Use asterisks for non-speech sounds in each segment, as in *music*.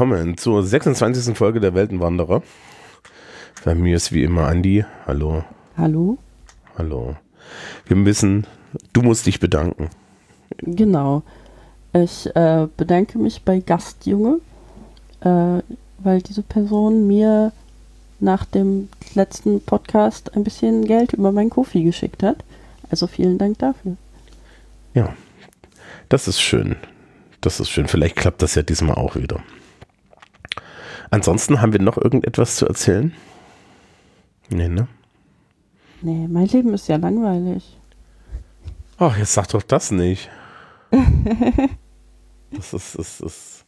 willkommen zur 26. Folge der Weltenwanderer. Bei mir ist wie immer Andi. Hallo. Hallo. Hallo. Wir müssen, du musst dich bedanken. Genau. Ich äh, bedanke mich bei Gastjunge, äh, weil diese Person mir nach dem letzten Podcast ein bisschen Geld über mein Kofi geschickt hat. Also vielen Dank dafür. Ja, das ist schön. Das ist schön. Vielleicht klappt das ja diesmal auch wieder. Ansonsten haben wir noch irgendetwas zu erzählen? Nee, ne? Nee, mein Leben ist ja langweilig. Ach, jetzt sag doch das nicht. *laughs* das ist, das ist.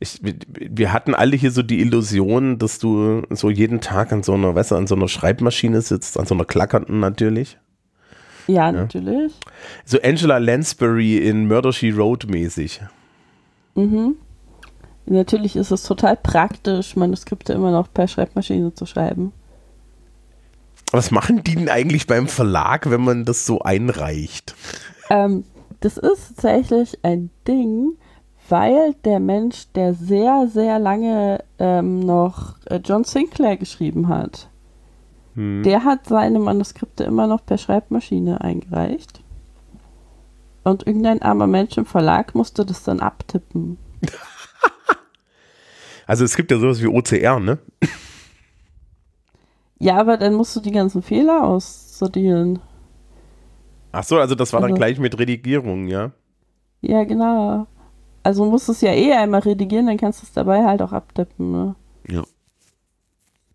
Ich, wir hatten alle hier so die Illusion, dass du so jeden Tag an so einer, weißt du, an so einer Schreibmaschine sitzt, an so einer klackernden natürlich. Ja, ja. natürlich. So Angela Lansbury in Murder She Wrote mäßig. Mhm. Natürlich ist es total praktisch, Manuskripte immer noch per Schreibmaschine zu schreiben. Was machen die denn eigentlich beim Verlag, wenn man das so einreicht? Ähm, das ist tatsächlich ein Ding, weil der Mensch, der sehr, sehr lange ähm, noch äh, John Sinclair geschrieben hat, hm. der hat seine Manuskripte immer noch per Schreibmaschine eingereicht. Und irgendein armer Mensch im Verlag musste das dann abtippen. *laughs* *laughs* Also es gibt ja sowas wie OCR, ne? Ja, aber dann musst du die ganzen Fehler aussortieren. Ach so, also das war also, dann gleich mit Redigierung, ja? Ja, genau. Also musst du es ja eh einmal redigieren, dann kannst du es dabei halt auch abtippen, ne? Ja.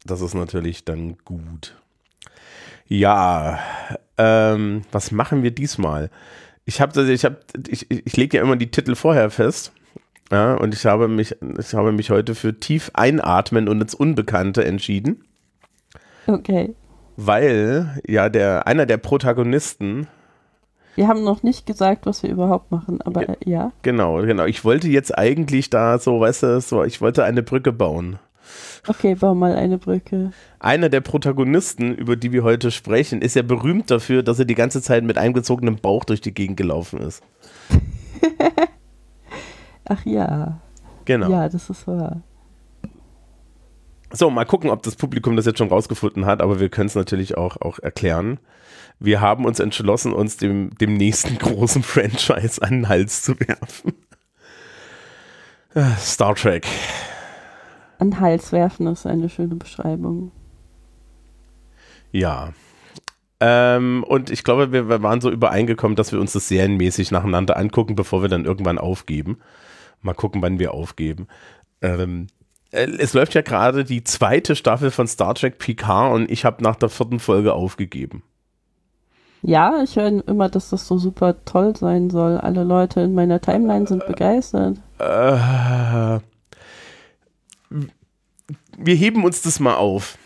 Das ist natürlich dann gut. Ja, ähm, was machen wir diesmal? Ich habe, ich habe, ich, ich lege ja immer die Titel vorher fest. Ja, und ich habe mich, ich habe mich heute für tief einatmen und ins Unbekannte entschieden. Okay. Weil ja der einer der Protagonisten. Wir haben noch nicht gesagt, was wir überhaupt machen, aber ja. ja. Genau, genau. Ich wollte jetzt eigentlich da so, weißt du, so, ich wollte eine Brücke bauen. Okay, bau mal eine Brücke. Einer der Protagonisten, über die wir heute sprechen, ist ja berühmt dafür, dass er die ganze Zeit mit eingezogenem Bauch durch die Gegend gelaufen ist. *laughs* Ach ja. Genau. Ja, das ist wahr. So, mal gucken, ob das Publikum das jetzt schon rausgefunden hat, aber wir können es natürlich auch, auch erklären. Wir haben uns entschlossen, uns dem, dem nächsten *laughs* großen Franchise an den Hals zu werfen. Star Trek. An den Hals werfen ist eine schöne Beschreibung. Ja. Ähm, und ich glaube, wir, wir, waren so übereingekommen, dass wir uns das serienmäßig nacheinander angucken, bevor wir dann irgendwann aufgeben. Mal gucken, wann wir aufgeben. Ähm, äh, es läuft ja gerade die zweite Staffel von Star Trek Picard und ich habe nach der vierten Folge aufgegeben. Ja, ich höre immer, dass das so super toll sein soll. Alle Leute in meiner Timeline sind begeistert. Äh, wir heben uns das mal auf.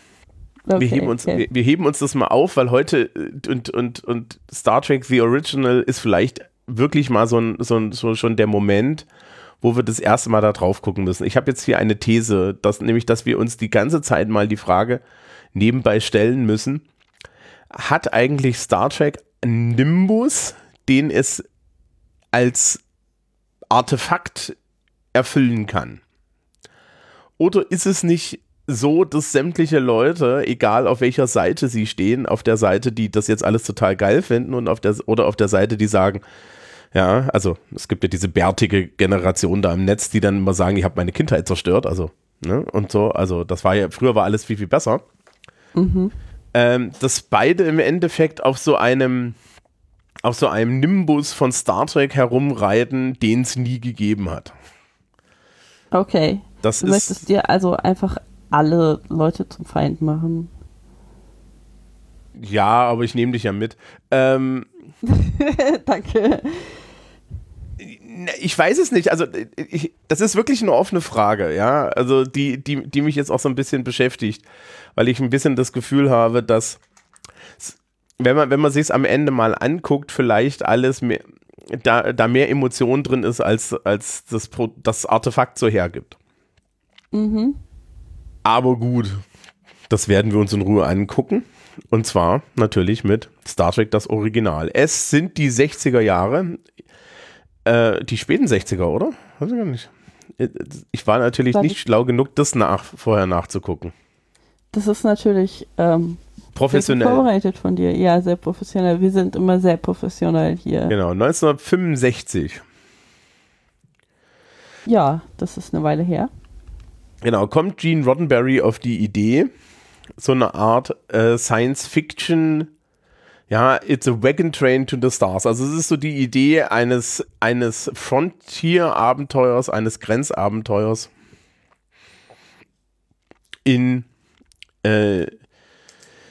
Okay, wir, heben uns, okay. wir, wir, heben uns das mal auf, weil heute äh, und, und, und Star Trek The Original ist vielleicht wirklich mal so, ein, so, ein, so schon der Moment, wo wir das erste Mal da drauf gucken müssen. Ich habe jetzt hier eine These, dass, nämlich, dass wir uns die ganze Zeit mal die Frage nebenbei stellen müssen, hat eigentlich Star Trek einen Nimbus, den es als Artefakt erfüllen kann? Oder ist es nicht so, dass sämtliche Leute, egal auf welcher Seite sie stehen, auf der Seite, die das jetzt alles total geil finden und auf der oder auf der Seite, die sagen, ja, also es gibt ja diese bärtige Generation da im Netz, die dann immer sagen, ich habe meine Kindheit zerstört, also, ne, und so, also das war ja, früher war alles viel, viel besser. Mhm. Ähm, dass beide im Endeffekt auf so einem, auf so einem Nimbus von Star Trek herumreiten, den es nie gegeben hat. Okay. Das du ist, möchtest dir also einfach alle Leute zum Feind machen. Ja, aber ich nehme dich ja mit. Ähm, *laughs* Danke. Ich weiß es nicht. Also, ich, das ist wirklich eine offene Frage, ja. Also, die, die, die mich jetzt auch so ein bisschen beschäftigt, weil ich ein bisschen das Gefühl habe, dass, wenn man, wenn man sich es am Ende mal anguckt, vielleicht alles mehr, da, da mehr Emotion drin ist, als, als das, das Artefakt so hergibt. Mhm. Aber gut, das werden wir uns in Ruhe angucken. Und zwar natürlich mit Star Trek das Original. Es sind die 60er Jahre. Äh, die späten 60er, oder? Weiß ich gar nicht. Ich war natürlich nicht schlau genug, das nach, vorher nachzugucken. Das ist natürlich ähm, professionell. vorbereitet von dir. Ja, sehr professionell. Wir sind immer sehr professionell hier. Genau, 1965. Ja, das ist eine Weile her. Genau, kommt Gene Roddenberry auf die Idee, so eine Art äh, Science-Fiction, ja, it's a wagon train to the stars. Also es ist so die Idee eines, eines Frontier-Abenteuers, eines Grenzabenteuers in äh,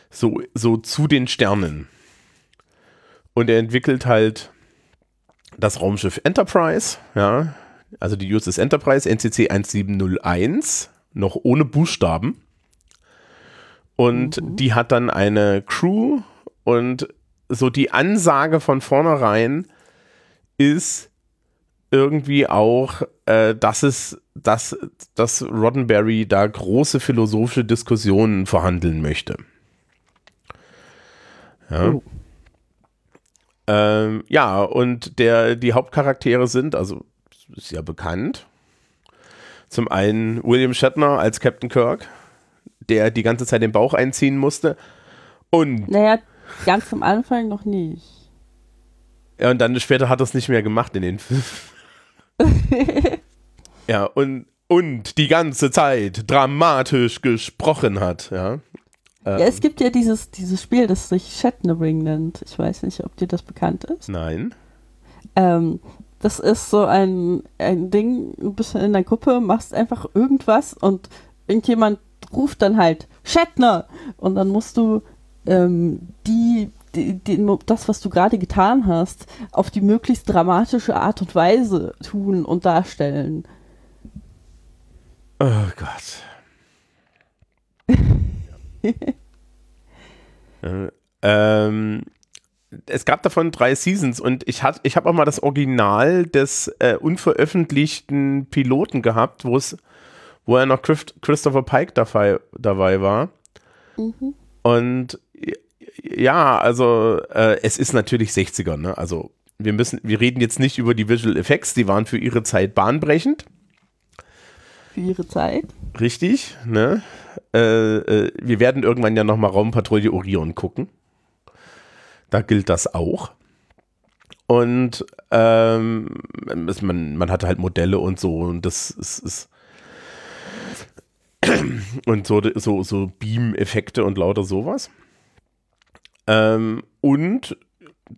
so, so zu den Sternen. Und er entwickelt halt das Raumschiff Enterprise, ja, also die USS Enterprise NCC 1701, noch ohne Buchstaben. Und mhm. die hat dann eine Crew und so die Ansage von vornherein ist irgendwie auch, äh, dass es, dass, dass Roddenberry da große philosophische Diskussionen verhandeln möchte. Ja. Oh. Ähm, ja, und der, die Hauptcharaktere sind, also ist ja bekannt. Zum einen William Shatner als Captain Kirk, der die ganze Zeit den Bauch einziehen musste. Und. Naja, ganz am Anfang noch nicht. Ja, und dann später hat er es nicht mehr gemacht in den Filmen. *laughs* ja, und, und die ganze Zeit dramatisch gesprochen hat, ja. Ähm, ja, es gibt ja dieses, dieses Spiel, das sich Shatnering nennt. Ich weiß nicht, ob dir das bekannt ist. Nein. Ähm, das ist so ein, ein Ding, du bist in der Gruppe, machst einfach irgendwas und irgendjemand ruft dann halt Shatner und dann musst du ähm, die, die, die, das, was du gerade getan hast, auf die möglichst dramatische Art und Weise tun und darstellen. Oh Gott. *laughs* äh, ähm, es gab davon drei Seasons und ich, ich habe auch mal das Original des äh, unveröffentlichten Piloten gehabt, wo es, wo er noch Christopher Pike dabei, dabei war. Mhm. Und ja, also äh, es ist natürlich 60er, ne? Also wir müssen, wir reden jetzt nicht über die Visual Effects, die waren für ihre Zeit bahnbrechend. Für ihre Zeit? Richtig, ne? Äh, äh, wir werden irgendwann ja nochmal Raumpatrouille Orion gucken. Da gilt das auch. Und ähm, man, man hatte halt Modelle und so und das ist, ist *clears throat* und so, so, so Beam-Effekte und lauter sowas. Ähm, und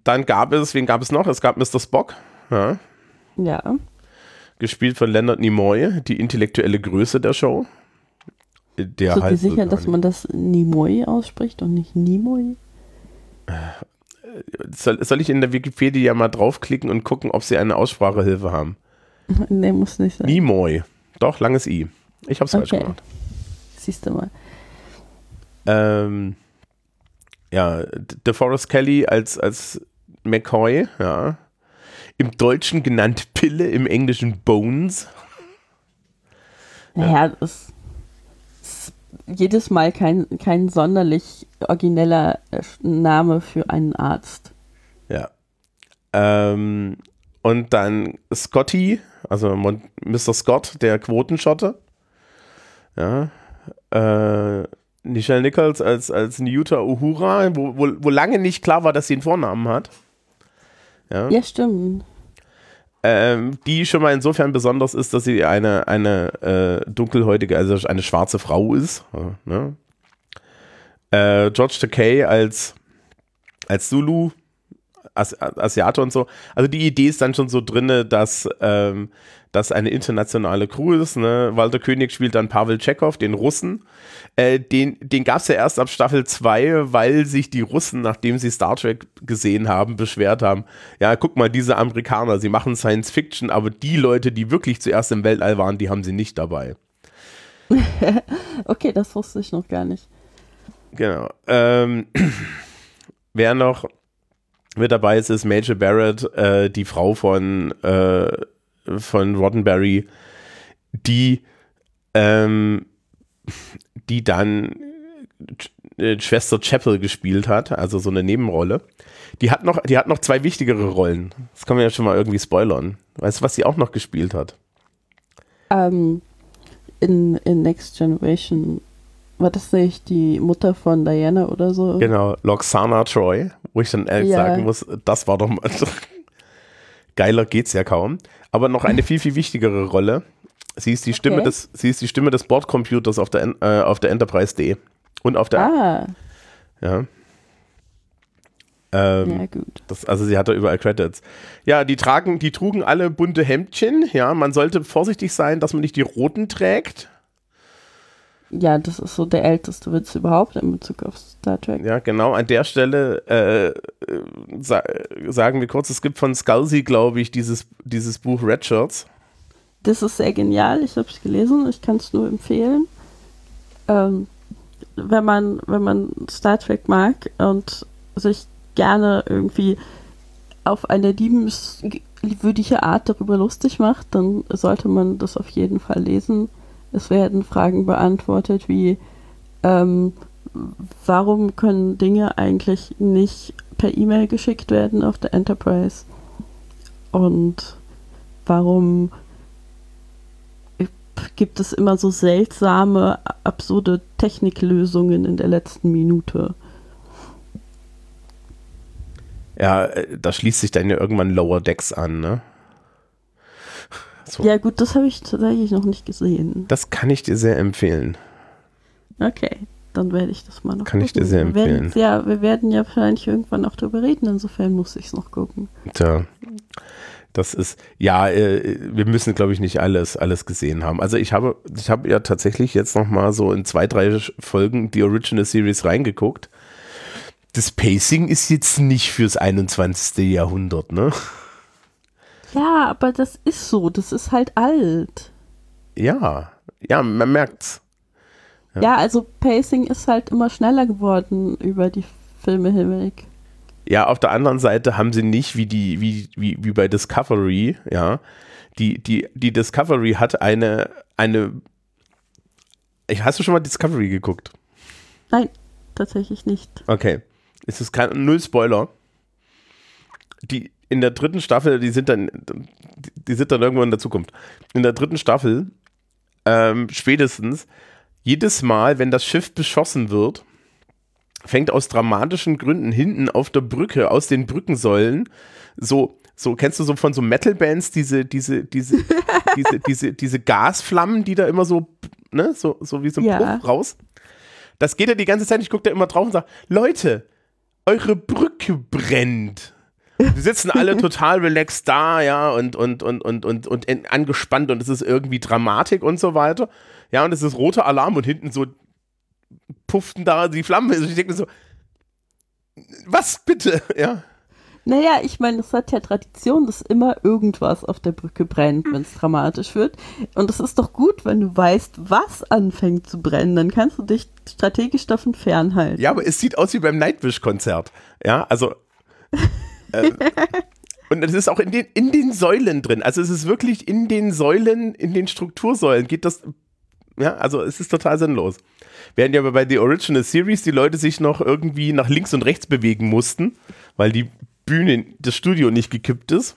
dann gab es, wen gab es noch? Es gab Mr. Spock. Ja. ja. Gespielt von Leonard Nimoy, die intellektuelle Größe der Show. Der Bist du halt sicher, dass man das Nimoy ausspricht und nicht Nimoy? Äh, soll, soll ich in der Wikipedia mal draufklicken und gucken, ob sie eine Aussprachehilfe haben? *laughs* Nee, muss nicht sein. Nimoy. Doch, langes I. Ich hab's okay. falsch gemacht. Siehst du mal. Ähm, ja, DeForest Kelly als, als McCoy, ja. Im Deutschen genannt Pille, im Englischen Bones. Naja, das ist jedes Mal kein, kein sonderlich origineller äh, Name für einen Arzt. Ja. Ähm, und dann Scotty, also Mr. Scott, der Quotenschotte. Ja. Äh, Nichelle Nichols als, als Nyuta Uhura, wo, wo, wo lange nicht klar war, dass sie einen Vornamen hat. Ja, ja stimmt. Ähm, die schon mal insofern besonders ist, dass sie eine, eine äh, dunkelhäutige, also eine schwarze Frau ist. Ne? Äh, George Takei als, als Zulu, As Asiate und so. Also die Idee ist dann schon so drin, dass ähm, das eine internationale Crew ist. Ne? Walter König spielt dann Pavel Chekhov, den Russen. Äh, den den gab es ja erst ab Staffel 2, weil sich die Russen, nachdem sie Star Trek gesehen haben, beschwert haben. Ja, guck mal, diese Amerikaner, sie machen Science Fiction, aber die Leute, die wirklich zuerst im Weltall waren, die haben sie nicht dabei. *laughs* okay, das wusste ich noch gar nicht. Genau. Ähm, *clears throat* wer noch mit dabei ist, ist Major Barrett, äh, die Frau von, äh, von Roddenberry, die, ähm, die dann äh, Schwester Chapel gespielt hat, also so eine Nebenrolle. Die hat noch, die hat noch zwei wichtigere Rollen. Das kann man ja schon mal irgendwie spoilern. Weißt du, was sie auch noch gespielt hat? Ähm, in, in Next Generation war das nicht die Mutter von Diana oder so? Genau, Loxana Troy, wo ich dann ehrlich ja. sagen muss, das war doch mal. Geiler geht's ja kaum. Aber noch eine viel, viel wichtigere Rolle. Sie ist die Stimme okay. des, sie ist die Stimme des Bordcomputers auf der, äh, auf der Enterprise D. Und auf der. Ah. Ja. Ähm, ja, gut. Das, also sie hat da überall Credits. Ja, die tragen, die trugen alle bunte Hemdchen. Ja, man sollte vorsichtig sein, dass man nicht die roten trägt. Ja, das ist so der älteste Witz überhaupt in Bezug auf Star Trek. Ja, genau. An der Stelle äh, sa sagen wir kurz, es gibt von Scalzi, glaube ich, dieses, dieses Buch Red Shirts. Das ist sehr genial. Ich habe es gelesen. Ich kann es nur empfehlen. Ähm, wenn man, wenn man Star Trek mag und sich gerne irgendwie auf eine liebenswürdige Art darüber lustig macht, dann sollte man das auf jeden Fall lesen. Es werden Fragen beantwortet wie, ähm, warum können Dinge eigentlich nicht per E-Mail geschickt werden auf der Enterprise? Und warum gibt es immer so seltsame, absurde Techniklösungen in der letzten Minute? Ja, äh, da schließt sich dann ja irgendwann Lower Decks an, ne? So. Ja, gut, das habe ich tatsächlich noch nicht gesehen. Das kann ich dir sehr empfehlen. Okay, dann werde ich das mal noch Kann gucken. ich dir sehr empfehlen. Wir ja, wir werden ja wahrscheinlich irgendwann auch darüber reden, insofern muss ich es noch gucken. Tja. Das ist, ja, äh, wir müssen, glaube ich, nicht alles, alles gesehen haben. Also ich habe, ich habe ja tatsächlich jetzt noch mal so in zwei, drei Folgen die Original Series reingeguckt. Das Pacing ist jetzt nicht fürs 21. Jahrhundert, ne? Ja, aber das ist so. Das ist halt alt. Ja, ja, man merkt's. Ja. ja, also Pacing ist halt immer schneller geworden über die Filme hinweg. Ja, auf der anderen Seite haben sie nicht wie die, wie, wie, wie bei Discovery, ja. Die, die, die Discovery hat eine, eine. Hast du schon mal Discovery geguckt? Nein, tatsächlich nicht. Okay. Es ist kein null Spoiler. Die, in der dritten Staffel, die sind dann, die sind dann irgendwann in der Zukunft. In der dritten Staffel, ähm, spätestens, jedes Mal, wenn das Schiff beschossen wird, fängt aus dramatischen Gründen hinten auf der Brücke, aus den Brückensäulen, so, so, kennst du so von so Metal-Bands diese, diese, diese, *laughs* diese, diese, diese Gasflammen, die da immer so, ne, so, so wie so ein ja. Puff raus? Das geht ja die ganze Zeit, ich gucke da immer drauf und sage, Leute, eure Brücke brennt. Die sitzen alle total relaxed da, ja, und, und, und, und, und, und angespannt und es ist irgendwie Dramatik und so weiter. Ja, und es ist roter Alarm und hinten so pufften da die Flammen. Also ich denke mir so, was bitte, *laughs* ja. Naja, ich meine, es hat ja Tradition, dass immer irgendwas auf der Brücke brennt, wenn es dramatisch wird. Und es ist doch gut, wenn du weißt, was anfängt zu brennen. Dann kannst du dich strategisch davon fernhalten. Ja, aber es sieht aus wie beim Nightwish-Konzert. Ja, also. *laughs* ähm, und es ist auch in den, in den Säulen drin. Also es ist wirklich in den Säulen, in den Struktursäulen geht das. Ja, also es ist total sinnlos. Während ja bei The Original Series die Leute sich noch irgendwie nach links und rechts bewegen mussten, weil die Bühne, das Studio nicht gekippt ist.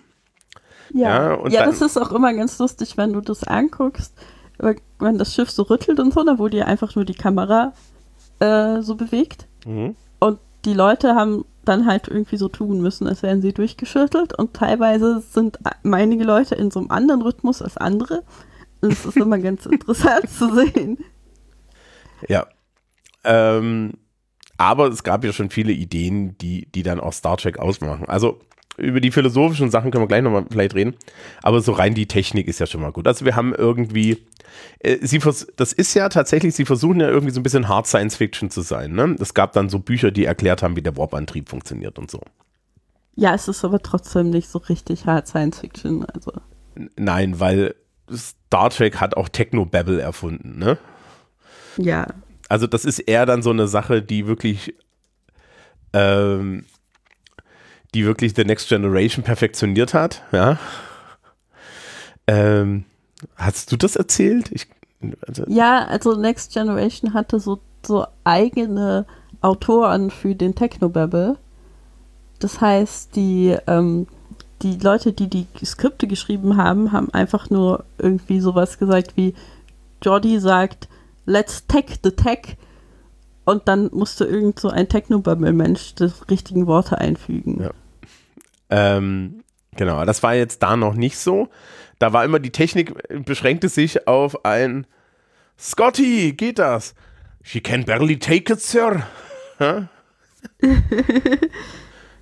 Ja, ja, ja das ist auch immer ganz lustig, wenn du das anguckst, wenn das Schiff so rüttelt und so, da wurde ja einfach nur die Kamera äh, so bewegt. Mhm. Und die Leute haben dann halt irgendwie so tun müssen, als wären sie durchgeschüttelt und teilweise sind einige Leute in so einem anderen Rhythmus als andere. Das ist *laughs* immer ganz interessant zu sehen. Ja. Ähm, aber es gab ja schon viele Ideen, die, die dann auch Star Trek ausmachen. Also über die philosophischen Sachen können wir gleich nochmal vielleicht reden. Aber so rein die Technik ist ja schon mal gut. Also wir haben irgendwie, äh, sie das ist ja tatsächlich, sie versuchen ja irgendwie so ein bisschen Hard Science Fiction zu sein. Ne? Es gab dann so Bücher, die erklärt haben, wie der Warp-Antrieb funktioniert und so. Ja, es ist aber trotzdem nicht so richtig Hard Science Fiction. Also. Nein, weil Star Trek hat auch Techno-Babble erfunden, ne? Ja. Also das ist eher dann so eine Sache, die wirklich, ähm, die wirklich The Next Generation perfektioniert hat, ja. Ähm, hast du das erzählt? Ich, also ja, also Next Generation hatte so, so eigene Autoren für den Technobabble. Das heißt, die, ähm, die Leute, die die Skripte geschrieben haben, haben einfach nur irgendwie sowas gesagt wie Jordi sagt, let's tech the tech. Und dann musste irgend so ein Technobubble-Mensch die richtigen Worte einfügen. Ja. Ähm, genau, das war jetzt da noch nicht so. Da war immer die Technik, beschränkte sich auf ein Scotty, geht das? She can barely take it, Sir. *laughs* *laughs*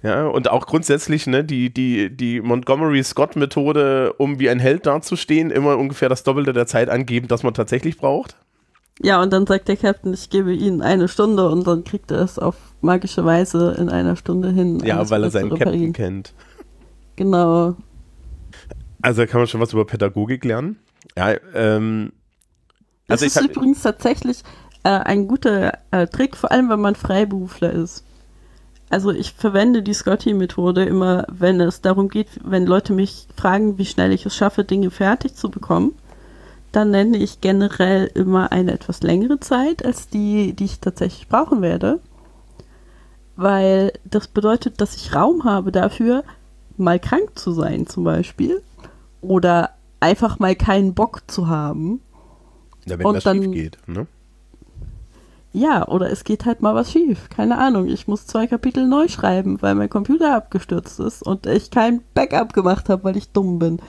Ja, und auch grundsätzlich, ne, die, die, die Montgomery Scott-Methode, um wie ein Held dazustehen, immer ungefähr das Doppelte der Zeit angeben, das man tatsächlich braucht. Ja, und dann sagt der Captain, ich gebe Ihnen eine Stunde und dann kriegt er es auf magische Weise in einer Stunde hin. Ja, weil er seinen Captain kennt. Genau. Also da kann man schon was über Pädagogik lernen. Ja, ähm. Also das ist übrigens tatsächlich äh, ein guter äh, Trick, vor allem wenn man Freiberufler ist also ich verwende die Scotty-Methode immer, wenn es darum geht, wenn Leute mich fragen, wie schnell ich es schaffe, Dinge fertig zu bekommen, dann nenne ich generell immer eine etwas längere Zeit als die, die ich tatsächlich brauchen werde. Weil das bedeutet, dass ich Raum habe dafür, mal krank zu sein zum Beispiel. Oder einfach mal keinen Bock zu haben. Ja, wenn und das dann, schief geht, ne? Ja, oder es geht halt mal was schief. Keine Ahnung. Ich muss zwei Kapitel neu schreiben, weil mein Computer abgestürzt ist und ich kein Backup gemacht habe, weil ich dumm bin.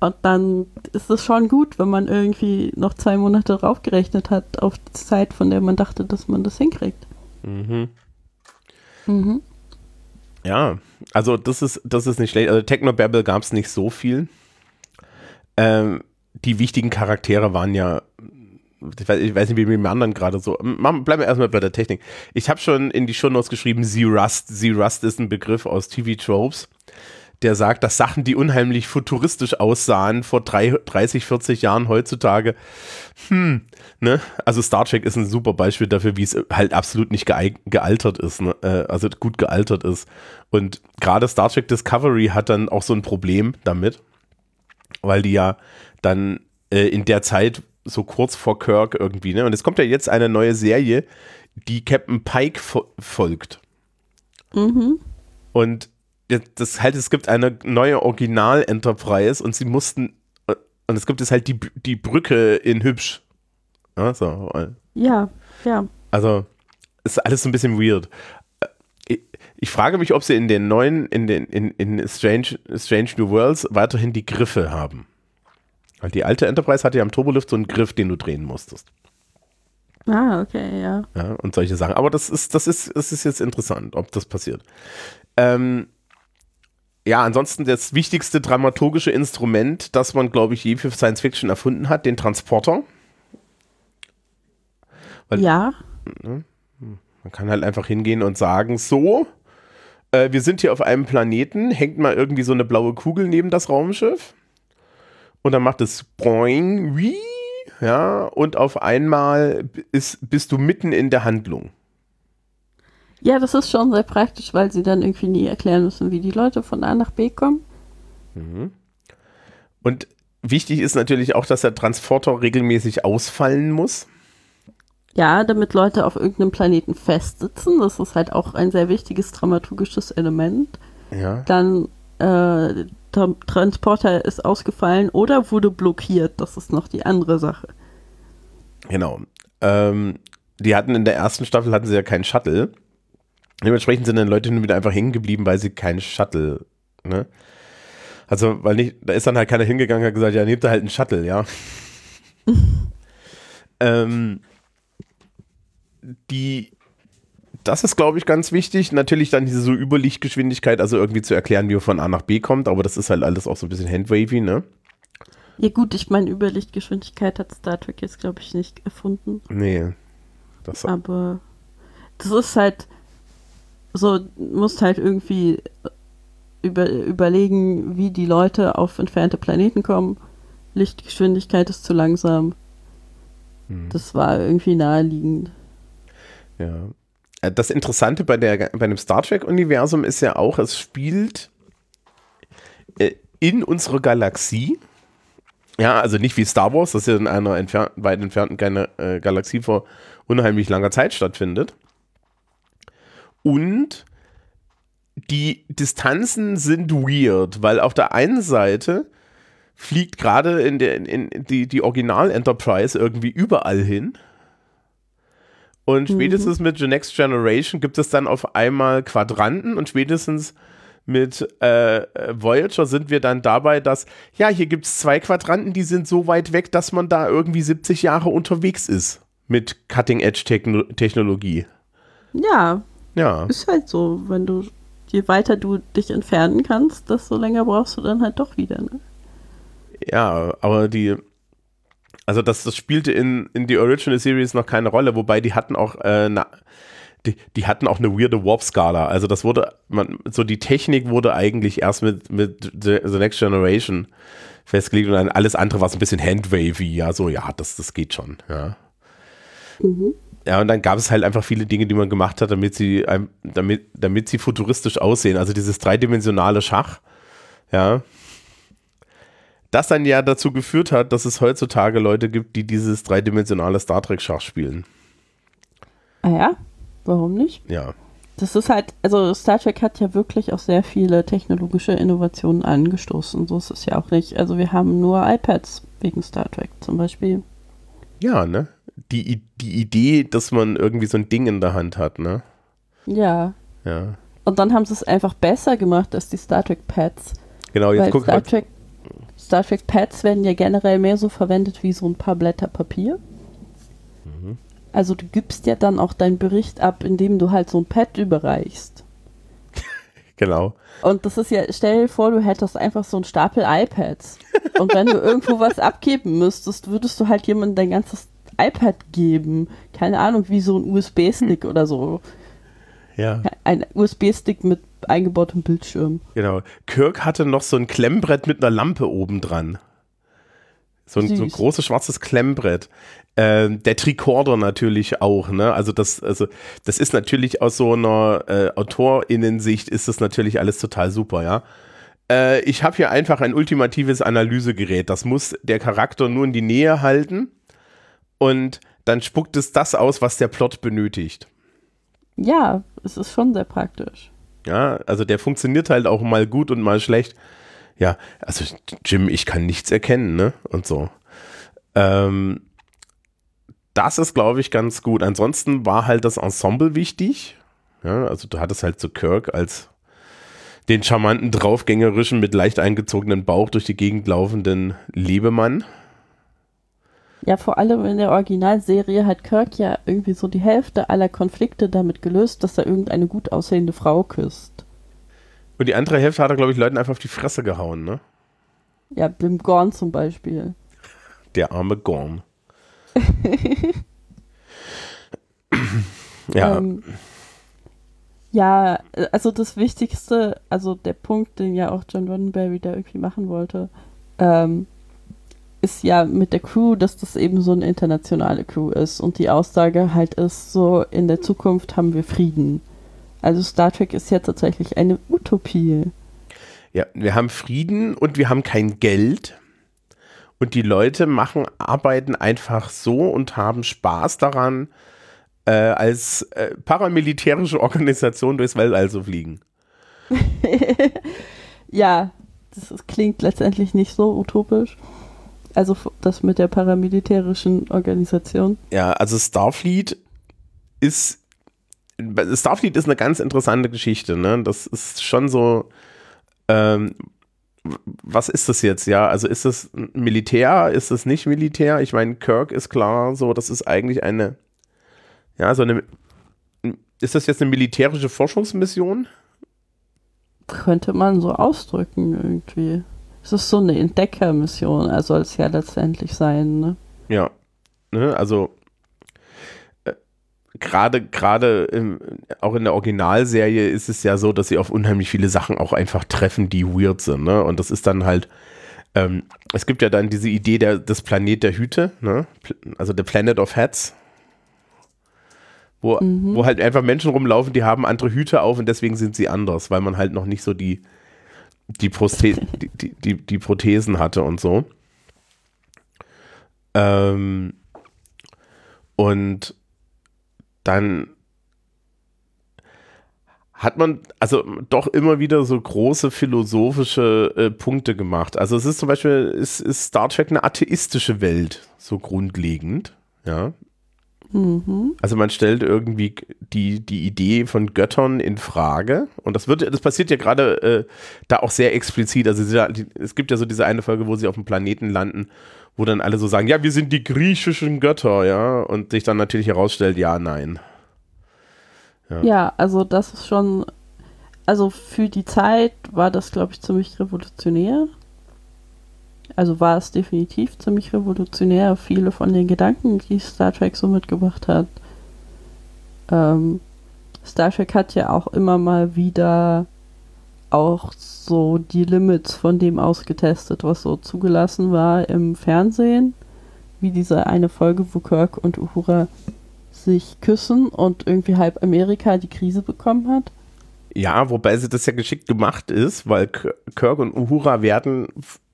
Und dann ist es schon gut, wenn man irgendwie noch zwei Monate draufgerechnet hat auf die Zeit, von der man dachte, dass man das hinkriegt. Mhm. Mhm. Ja, also das ist, das ist nicht schlecht. Also Technobabble gab es nicht so viel. Ähm, die wichtigen Charaktere waren ja ich weiß, ich weiß nicht, wie mit dem anderen gerade so. Bleiben wir erstmal bei der Technik. Ich habe schon in die Shownotes geschrieben, Z-Rust. Z-Rust ist ein Begriff aus TV-Tropes, der sagt, dass Sachen, die unheimlich futuristisch aussahen vor drei, 30, 40 Jahren heutzutage, hm, ne? Also Star Trek ist ein super Beispiel dafür, wie es halt absolut nicht gealtert ist, ne? Äh, also gut gealtert ist. Und gerade Star Trek Discovery hat dann auch so ein Problem damit, weil die ja dann äh, in der Zeit so kurz vor Kirk irgendwie, ne? Und es kommt ja jetzt eine neue Serie, die Captain Pike fo folgt. Mhm. Und das halt, es gibt eine neue Original-Enterprise und sie mussten, und es gibt es halt die, die Brücke in hübsch. Ja, so. ja, ja. Also, ist alles so ein bisschen weird. Ich, ich frage mich, ob sie in den neuen, in den, in, in Strange, Strange New Worlds weiterhin die Griffe haben. Weil die alte Enterprise hatte ja am Turbolift so einen Griff, den du drehen musstest. Ah, okay, ja. Ja, und solche Sachen. Aber das ist, das ist, das ist jetzt interessant, ob das passiert. Ähm, ja, ansonsten das wichtigste dramaturgische Instrument, das man, glaube ich, je für Science Fiction erfunden hat, den Transporter. Weil, ja. Ne, man kann halt einfach hingehen und sagen, so, äh, wir sind hier auf einem Planeten, hängt mal irgendwie so eine blaue Kugel neben das Raumschiff und dann macht es boing, wie, ja, und auf einmal ist, bist du mitten in der Handlung. Ja, das ist schon sehr praktisch, weil sie dann irgendwie nie erklären müssen, wie die Leute von A nach B kommen. Mhm. Und wichtig ist natürlich auch, dass der Transporter regelmäßig ausfallen muss. Ja, damit Leute auf irgendeinem Planeten festsitzen. Das ist halt auch ein sehr wichtiges dramaturgisches Element. Ja. Dann äh, Transporter ist ausgefallen oder wurde blockiert. Das ist noch die andere Sache. Genau. Ähm, die hatten in der ersten Staffel hatten sie ja keinen Shuttle. Dementsprechend sind dann Leute nur wieder einfach hängen geblieben, weil sie keinen Shuttle, ne? Also, weil nicht, da ist dann halt keiner hingegangen und hat gesagt, ja, nehmt da halt einen Shuttle, ja. *laughs* ähm, die das ist, glaube ich, ganz wichtig. Natürlich dann diese so Überlichtgeschwindigkeit, also irgendwie zu erklären, wie man von A nach B kommt, aber das ist halt alles auch so ein bisschen handwavy, ne? Ja gut, ich meine, Überlichtgeschwindigkeit hat Star Trek jetzt, glaube ich, nicht erfunden. Nee. Das aber das ist halt so, musst halt irgendwie über, überlegen, wie die Leute auf entfernte Planeten kommen. Lichtgeschwindigkeit ist zu langsam. Hm. Das war irgendwie naheliegend. Ja, äh, das Interessante bei, der, bei dem Star Trek-Universum ist ja auch, es spielt äh, in unserer Galaxie. Ja, also nicht wie Star Wars, das ja in einer entfer weit entfernten äh, Galaxie vor unheimlich langer Zeit stattfindet. Und die Distanzen sind weird, weil auf der einen Seite fliegt gerade in der in, die, die Original Enterprise irgendwie überall hin. Und mhm. spätestens mhm. mit The Next Generation gibt es dann auf einmal Quadranten und spätestens mit äh, Voyager sind wir dann dabei, dass, ja, hier gibt es zwei Quadranten, die sind so weit weg, dass man da irgendwie 70 Jahre unterwegs ist mit Cutting-Edge-Technologie. Ja. Ja. Ist halt so, wenn du, je weiter du dich entfernen kannst, desto länger brauchst du dann halt doch wieder, ne? Ja, aber die, also das, das spielte in, in die Original Series noch keine Rolle, wobei die hatten auch äh, na, die, die hatten auch eine weirde Warp-Skala. Also das wurde, man, so die Technik wurde eigentlich erst mit, mit The, Next Generation festgelegt und dann alles andere war so ein bisschen handwavy, ja, so, ja, das, das geht schon, ja. Mhm. Ja, und dann gab es halt einfach viele Dinge, die man gemacht hat, damit sie, damit, damit sie futuristisch aussehen. Also dieses dreidimensionale Schach, ja, das dann ja dazu geführt hat, dass es heutzutage Leute gibt, die dieses dreidimensionale Star Trek Schach spielen. Ah ja, warum nicht? Ja. Das ist halt, also Star Trek hat ja wirklich auch sehr viele technologische Innovationen angestoßen. So ist es ja auch nicht. Also wir haben nur iPads wegen Star Trek zum Beispiel. Ja, ne? Die, die Idee, dass man irgendwie so ein Ding in der Hand hat, ne? Ja. Ja. Und dann haben sie es einfach besser gemacht als die Star Trek Pads. Genau, jetzt guck Star Trek Star Trek Pads werden ja generell mehr so verwendet wie so ein paar Blätter Papier. Mhm. Also du gibst ja dann auch deinen Bericht ab, indem du halt so ein Pad überreichst. *laughs* genau. Und das ist ja, stell dir vor, du hättest einfach so einen Stapel iPads. Und wenn du irgendwo was abgeben müsstest, würdest du halt jemandem dein ganzes iPad geben. Keine Ahnung, wie so ein USB-Stick hm. oder so. Ja. Ein USB-Stick mit eingebautem Bildschirm. Genau. Kirk hatte noch so ein Klemmbrett mit einer Lampe oben dran. So ein, so ein großes schwarzes Klemmbrett. Äh, der Tricorder natürlich auch, ne? Also das, also das ist natürlich aus so einer äh, AutorInnensicht ist das natürlich alles total super, ja. Äh, ich habe hier einfach ein ultimatives Analysegerät. Das muss der Charakter nur in die Nähe halten und dann spuckt es das aus, was der Plot benötigt. Ja, es ist schon sehr praktisch. Ja, also der funktioniert halt auch mal gut und mal schlecht. Ja, also Jim, ich kann nichts erkennen, ne? Und so. Ähm, das ist, glaube ich, ganz gut. Ansonsten war halt das Ensemble wichtig. Ja, also du hattest halt so Kirk als den charmanten, draufgängerischen, mit leicht eingezogenen Bauch durch die Gegend laufenden Lebemann. Ja, vor allem in der Originalserie hat Kirk ja irgendwie so die Hälfte aller Konflikte damit gelöst, dass er irgendeine gut aussehende Frau küsst. Und die andere Hälfte hat er, glaube ich, Leuten einfach auf die Fresse gehauen, ne? Ja, dem Gorn zum Beispiel. Der arme Gorn. *laughs* ja. Ähm, ja, also das Wichtigste, also der Punkt, den ja auch John Roddenberry da irgendwie machen wollte, ähm, ist ja mit der Crew, dass das eben so eine internationale Crew ist und die Aussage halt ist, so in der Zukunft haben wir Frieden. Also Star Trek ist ja tatsächlich eine Utopie. Ja, wir haben Frieden und wir haben kein Geld. Und die Leute machen, arbeiten einfach so und haben Spaß daran, äh, als äh, paramilitärische Organisation durchs Weltall zu fliegen. *laughs* ja, das, das klingt letztendlich nicht so utopisch. Also das mit der paramilitärischen Organisation. Ja, also Starfleet ist Starfleet ist eine ganz interessante Geschichte, ne? Das ist schon so. Ähm, was ist das jetzt? Ja, also ist das Militär? Ist das nicht Militär? Ich meine, Kirk ist klar, so, das ist eigentlich eine. Ja, so eine. Ist das jetzt eine militärische Forschungsmission? Könnte man so ausdrücken, irgendwie. Es ist so eine Entdeckermission, er soll es ja letztendlich sein, ne? Ja. Ne, also äh, gerade gerade auch in der Originalserie ist es ja so, dass sie auf unheimlich viele Sachen auch einfach treffen, die weird sind, ne? Und das ist dann halt ähm, es gibt ja dann diese Idee der, des Planet der Hüte, ne? Also der Planet of Hats, wo, mhm. wo halt einfach Menschen rumlaufen, die haben andere Hüte auf und deswegen sind sie anders, weil man halt noch nicht so die, die, Prosthe die, die, die, Prothesen hatte und so. Ähm, und dann hat man also doch immer wieder so große philosophische äh, Punkte gemacht. Also es ist zum Beispiel, ist, ist Star Trek eine atheistische Welt, so grundlegend, ja. Mhm. Also man stellt irgendwie die, die Idee von Göttern in Frage und das wird, das passiert ja gerade äh, da auch sehr explizit. Also es gibt ja so diese eine Folge, wo sie auf dem Planeten landen, wo dann alle so sagen, ja, wir sind die griechischen Götter, ja, und sich dann natürlich herausstellt, ja, nein. Ja. ja, also das ist schon, also für die Zeit war das, glaube ich, ziemlich revolutionär. Also war es definitiv ziemlich revolutionär. Viele von den Gedanken, die Star Trek so mitgebracht hat. Ähm, Star Trek hat ja auch immer mal wieder auch so die Limits von dem ausgetestet, was so zugelassen war im Fernsehen. Wie diese eine Folge, wo Kirk und Uhura sich küssen und irgendwie halb Amerika die Krise bekommen hat. Ja, wobei sie das ja geschickt gemacht ist, weil Kirk und Uhura werden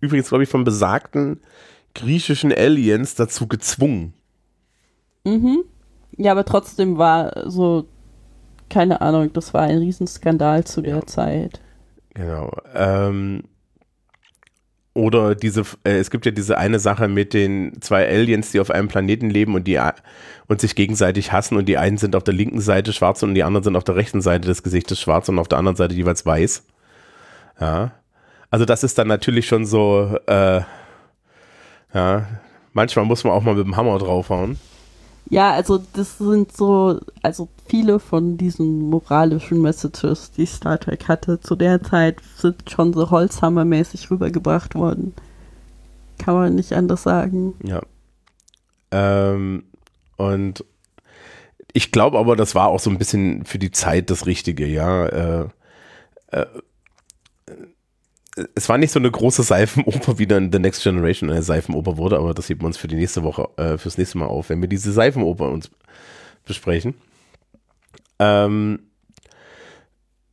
übrigens, glaube ich, von besagten griechischen Aliens dazu gezwungen. Mhm. Ja, aber trotzdem war so, keine Ahnung, das war ein Riesenskandal zu der ja. Zeit. Genau. Ähm, oder diese, äh, es gibt ja diese eine Sache mit den zwei Aliens, die auf einem Planeten leben und die und sich gegenseitig hassen und die einen sind auf der linken Seite schwarz und die anderen sind auf der rechten Seite des Gesichtes schwarz und auf der anderen Seite jeweils weiß. Ja. Also das ist dann natürlich schon so, äh, ja, manchmal muss man auch mal mit dem Hammer draufhauen. Ja, also das sind so, also viele von diesen moralischen Messages, die Star Trek hatte zu der Zeit, sind schon so Holzhammermäßig rübergebracht worden. Kann man nicht anders sagen. Ja. Ähm, und ich glaube aber, das war auch so ein bisschen für die Zeit das Richtige, ja. Äh, äh, es war nicht so eine große Seifenoper, wie dann The Next Generation eine Seifenoper wurde, aber das heben wir uns für die nächste Woche, äh, fürs nächste Mal auf, wenn wir diese Seifenoper uns besprechen. Ähm,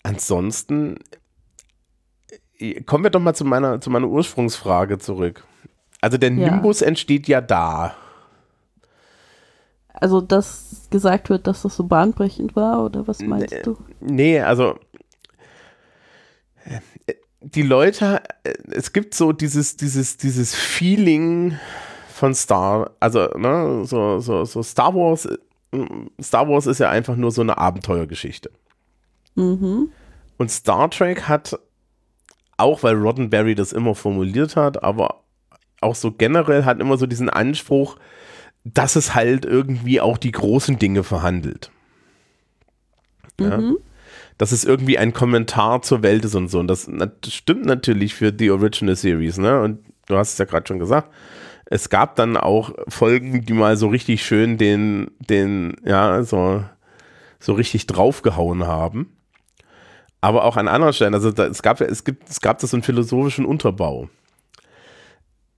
ansonsten äh, kommen wir doch mal zu meiner, zu meiner Ursprungsfrage zurück. Also der ja. Nimbus entsteht ja da. Also, dass gesagt wird, dass das so bahnbrechend war, oder was meinst du? Nee, also die Leute, äh, es gibt so dieses, dieses, dieses Feeling von Star, also, ne, so, so, so Star Wars, äh, Star Wars ist ja einfach nur so eine Abenteuergeschichte. Mhm. Und Star Trek hat, auch weil Roddenberry das immer formuliert hat, aber auch so generell hat immer so diesen Anspruch, dass es halt irgendwie auch die großen Dinge verhandelt. Mhm. Ja? dass es irgendwie ein Kommentar zur Welt ist und so. Und das, das stimmt natürlich für die Original Series, ne? Und du hast es ja gerade schon gesagt. Es gab dann auch Folgen, die mal so richtig schön den, den, ja, so, so richtig draufgehauen haben. Aber auch an anderen Stellen, also da, es gab es gibt, es gab da so einen philosophischen Unterbau.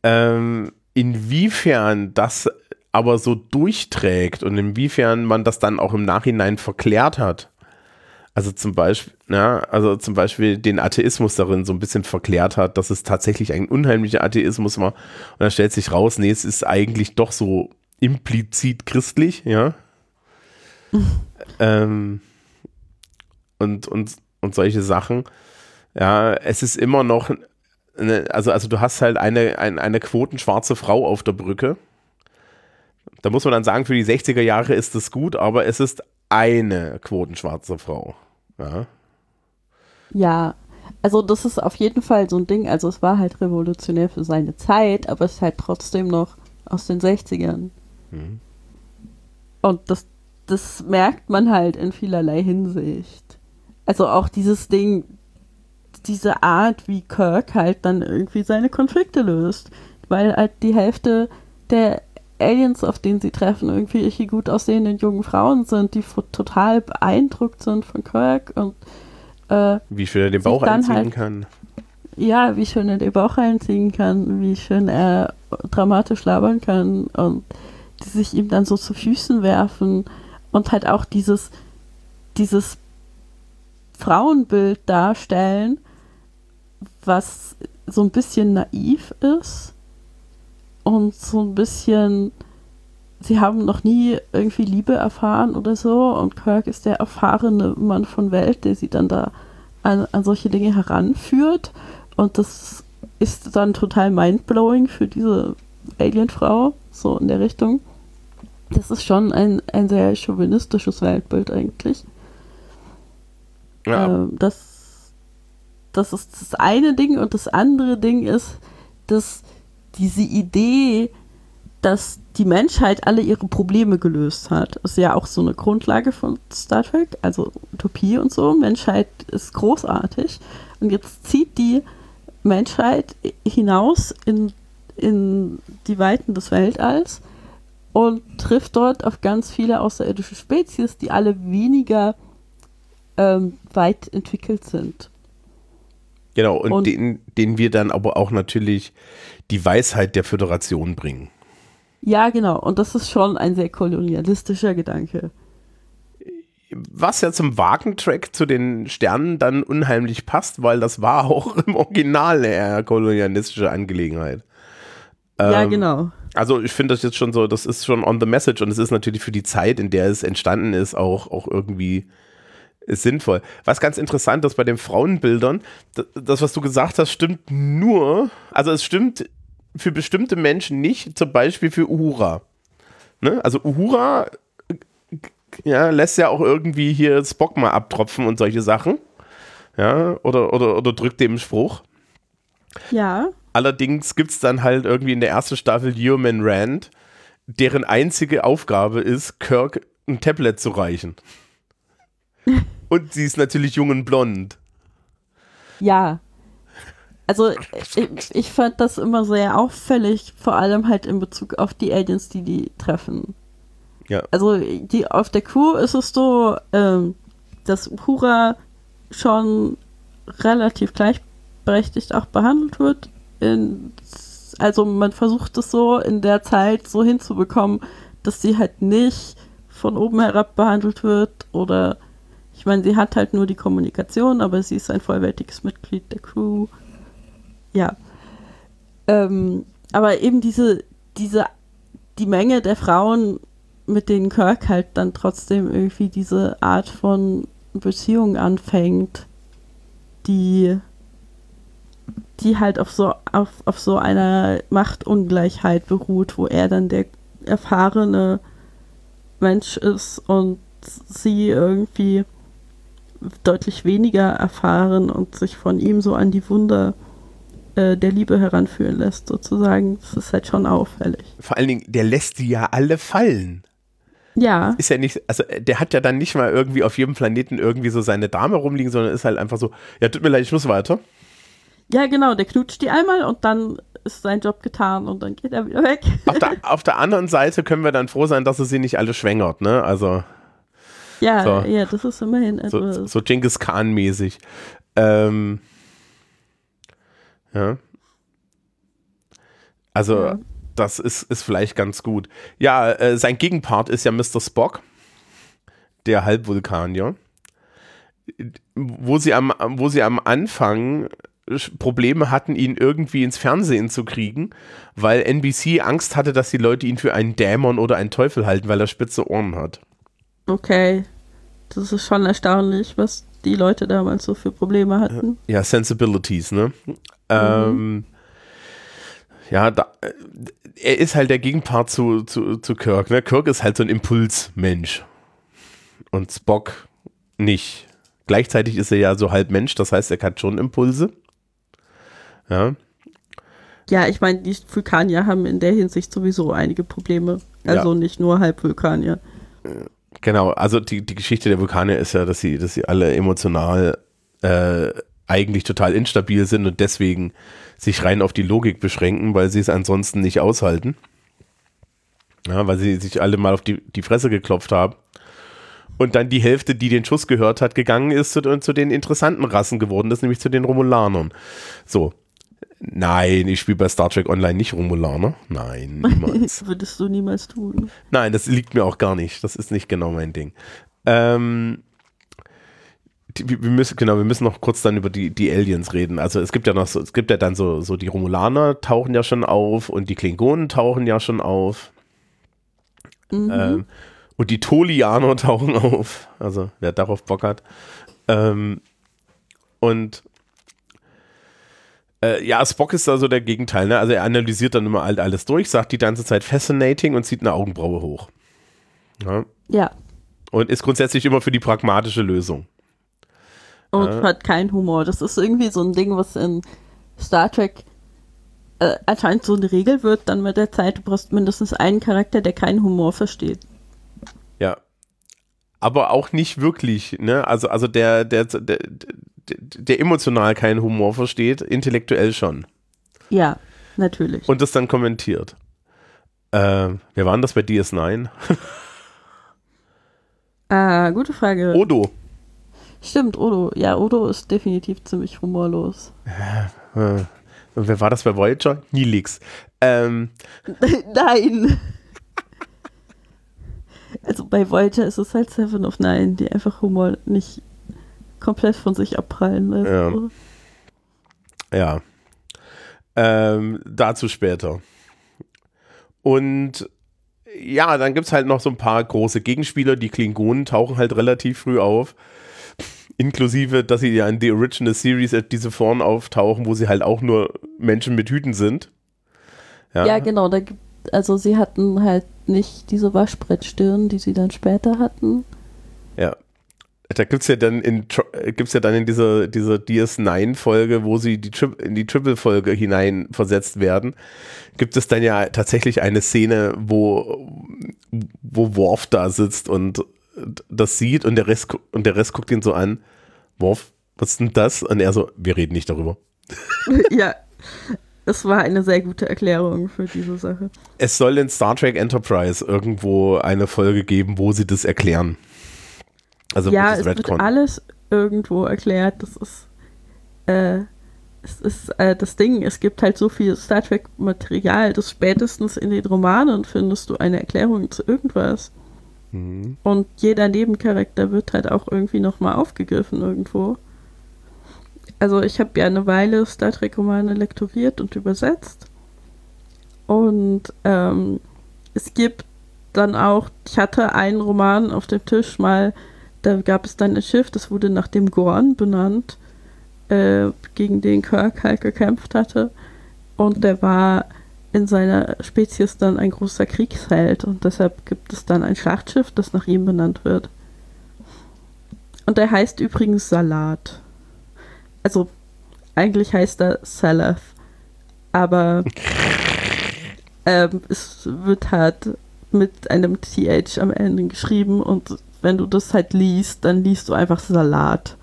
Ähm, inwiefern das aber so durchträgt und inwiefern man das dann auch im Nachhinein verklärt hat, also zum Beispiel, ja, also zum Beispiel den Atheismus darin so ein bisschen verklärt hat, dass es tatsächlich ein unheimlicher Atheismus war. Und dann stellt sich raus, nee, es ist eigentlich doch so implizit christlich, ja. *laughs* ähm, und, und, und solche Sachen. Ja, es ist immer noch, eine, also, also du hast halt eine, eine, eine quotenschwarze Frau auf der Brücke. Da muss man dann sagen, für die 60er Jahre ist das gut, aber es ist eine quotenschwarze Frau. Ja. Ja, also das ist auf jeden Fall so ein Ding, also es war halt revolutionär für seine Zeit, aber es ist halt trotzdem noch aus den 60ern. Mhm. Und das, das merkt man halt in vielerlei Hinsicht. Also auch dieses Ding, diese Art, wie Kirk halt dann irgendwie seine Konflikte löst. Weil halt die Hälfte der Aliens, auf denen sie treffen, irgendwie gut aussehenden jungen Frauen sind, die total beeindruckt sind von Kirk und äh, wie schön er den Bauch einziehen halt, kann. Ja, wie schön er den Bauch einziehen kann, wie schön er dramatisch labern kann und die sich ihm dann so zu Füßen werfen und halt auch dieses, dieses Frauenbild darstellen, was so ein bisschen naiv ist und so ein bisschen sie haben noch nie irgendwie Liebe erfahren oder so und Kirk ist der erfahrene Mann von Welt, der sie dann da an, an solche Dinge heranführt und das ist dann total mindblowing für diese Alienfrau, so in der Richtung. Das ist schon ein, ein sehr chauvinistisches Weltbild eigentlich. Ja. Ähm, das, das ist das eine Ding und das andere Ding ist, dass diese Idee, dass die Menschheit alle ihre Probleme gelöst hat. Ist ja auch so eine Grundlage von Star Trek, also Utopie und so. Menschheit ist großartig. Und jetzt zieht die Menschheit hinaus in, in die Weiten des Weltalls und trifft dort auf ganz viele außerirdische Spezies, die alle weniger ähm, weit entwickelt sind. Genau, und, und denen, denen wir dann aber auch natürlich die Weisheit der Föderation bringen. Ja, genau. Und das ist schon ein sehr kolonialistischer Gedanke. Was ja zum Wagentrack zu den Sternen dann unheimlich passt, weil das war auch im Original eine kolonialistische Angelegenheit. Ja, ähm, genau. Also ich finde das jetzt schon so, das ist schon on the message und es ist natürlich für die Zeit, in der es entstanden ist, auch, auch irgendwie sinnvoll. Was ganz interessant ist bei den Frauenbildern, das, was du gesagt hast, stimmt nur, also es stimmt für bestimmte Menschen nicht, zum Beispiel für Uhura. Ne? Also Uhura ja, lässt ja auch irgendwie hier Spock mal abtropfen und solche Sachen. Ja, oder, oder, oder drückt dem Spruch. Ja. Allerdings gibt es dann halt irgendwie in der ersten Staffel Human Rand, deren einzige Aufgabe ist, Kirk ein Tablet zu reichen. *laughs* und sie ist natürlich jung und blond. Ja, also ich, ich fand das immer sehr auffällig, vor allem halt in Bezug auf die Aliens, die die treffen. Ja. Also die auf der Crew ist es so, ähm, dass Uhura schon relativ gleichberechtigt auch behandelt wird. In, also man versucht es so in der Zeit so hinzubekommen, dass sie halt nicht von oben herab behandelt wird oder ich meine, sie hat halt nur die Kommunikation, aber sie ist ein vollwertiges Mitglied der Crew ja. Ähm, aber eben diese, diese, die Menge der Frauen, mit denen Kirk halt dann trotzdem irgendwie diese Art von Beziehung anfängt, die, die halt auf so, auf, auf so einer Machtungleichheit beruht, wo er dann der erfahrene Mensch ist und sie irgendwie deutlich weniger erfahren und sich von ihm so an die Wunder äh, der Liebe heranführen lässt, sozusagen. Das ist halt schon auffällig. Vor allen Dingen, der lässt die ja alle fallen. Ja. Ist ja nicht, also der hat ja dann nicht mal irgendwie auf jedem Planeten irgendwie so seine Dame rumliegen, sondern ist halt einfach so, ja, tut mir leid, ich muss weiter. Ja, genau, der knutscht die einmal und dann ist sein Job getan und dann geht er wieder weg. Auf der, auf der anderen Seite können wir dann froh sein, dass er sie nicht alle schwängert, ne? Also. Ja, so. ja, das ist immerhin etwas. So, so Genghis Khan-mäßig. Ähm, ja. Also, ja. das ist, ist vielleicht ganz gut. Ja, äh, sein Gegenpart ist ja Mr. Spock, der Halbvulkanier. Wo sie am, wo sie am Anfang Probleme hatten, ihn irgendwie ins Fernsehen zu kriegen, weil NBC Angst hatte, dass die Leute ihn für einen Dämon oder einen Teufel halten, weil er spitze Ohren hat. Okay. Das ist schon erstaunlich, was die Leute damals so für Probleme hatten. Ja, Sensibilities, ne? Mhm. Ähm, ja, da, er ist halt der Gegenpart zu, zu, zu Kirk. Ne? Kirk ist halt so ein Impulsmensch. Und Spock nicht. Gleichzeitig ist er ja so halb Mensch, das heißt, er hat schon Impulse. Ja. Ja, ich meine, die Vulkanier haben in der Hinsicht sowieso einige Probleme. Also ja. nicht nur Halbvulkanier. Genau, also die, die Geschichte der Vulkanier ist ja, dass sie, dass sie alle emotional äh, eigentlich total instabil sind und deswegen sich rein auf die Logik beschränken, weil sie es ansonsten nicht aushalten. Ja, weil sie sich alle mal auf die, die Fresse geklopft haben. Und dann die Hälfte, die den Schuss gehört hat, gegangen ist und zu den interessanten Rassen geworden ist, nämlich zu den Romulanern. So. Nein, ich spiele bei Star Trek Online nicht Romulaner. Nein, *laughs* niemals. Würdest du niemals tun. Nein, das liegt mir auch gar nicht. Das ist nicht genau mein Ding. Ähm, wir müssen, genau, wir müssen noch kurz dann über die, die Aliens reden. Also es gibt ja noch so, es gibt ja dann so, so die Romulaner tauchen ja schon auf und die Klingonen tauchen ja schon auf. Mhm. Ähm, und die Tolianer *laughs* tauchen auf. Also, wer darauf Bock hat. Ähm, und äh, ja, Spock ist da so der Gegenteil. Ne? Also, er analysiert dann immer alles durch, sagt die ganze Zeit fascinating und zieht eine Augenbraue hoch. Ja. ja. Und ist grundsätzlich immer für die pragmatische Lösung. Und ja. hat keinen Humor. Das ist irgendwie so ein Ding, was in Star Trek äh, anscheinend so eine Regel wird, dann mit der Zeit, du brauchst mindestens einen Charakter, der keinen Humor versteht. Ja. Aber auch nicht wirklich, ne? Also, also der, der, der, der, emotional keinen Humor versteht, intellektuell schon. Ja, natürlich. Und das dann kommentiert. Äh, wer war denn das bei DS9? *laughs* ah, gute Frage. Odo. Stimmt, Odo. Ja, Odo ist definitiv ziemlich humorlos. Äh, und wer war das bei Voyager? Nilix. Ähm. *laughs* Nein. also bei Voyager ist es halt Seven of Nine, die einfach Humor nicht komplett von sich abprallen lässt. Ja. ja. Ähm, dazu später. Und ja, dann gibt es halt noch so ein paar große Gegenspieler. Die Klingonen tauchen halt relativ früh auf. Inklusive, dass sie ja in The Original Series diese Form auftauchen, wo sie halt auch nur Menschen mit Hüten sind. Ja, ja genau. Da also sie hatten halt nicht diese Waschbrettstirn, die sie dann später hatten. Ja. Da gibt es ja dann in gibt's ja dann in dieser, dieser DS9-Folge, wo sie die Tri in die Triple-Folge hinein versetzt werden, gibt es dann ja tatsächlich eine Szene, wo, wo Worf da sitzt und das sieht und der Rest, und der Rest guckt ihn so an. Worf, was ist denn das? Und er so, wir reden nicht darüber. *laughs* ja, es war eine sehr gute Erklärung für diese Sache. Es soll in Star Trek Enterprise irgendwo eine Folge geben, wo sie das erklären. Also ja, es Redcon. wird alles irgendwo erklärt. Das ist, äh, es ist äh, das Ding. Es gibt halt so viel Star Trek Material, dass spätestens in den Romanen findest du eine Erklärung zu irgendwas. Mhm. Und jeder Nebencharakter wird halt auch irgendwie nochmal aufgegriffen irgendwo. Also ich habe ja eine Weile Star Trek-Romane lektoriert und übersetzt. Und ähm, es gibt dann auch, ich hatte einen Roman auf dem Tisch mal, da gab es dann ein Schiff, das wurde nach dem Gorn benannt, äh, gegen den Kirk halt gekämpft hatte. Und der war in seiner Spezies dann ein großer Kriegsheld und deshalb gibt es dann ein Schlachtschiff, das nach ihm benannt wird. Und der heißt übrigens Salat. Also eigentlich heißt er Salath, aber *laughs* ähm, es wird halt mit einem TH am Ende geschrieben und wenn du das halt liest, dann liest du einfach Salat.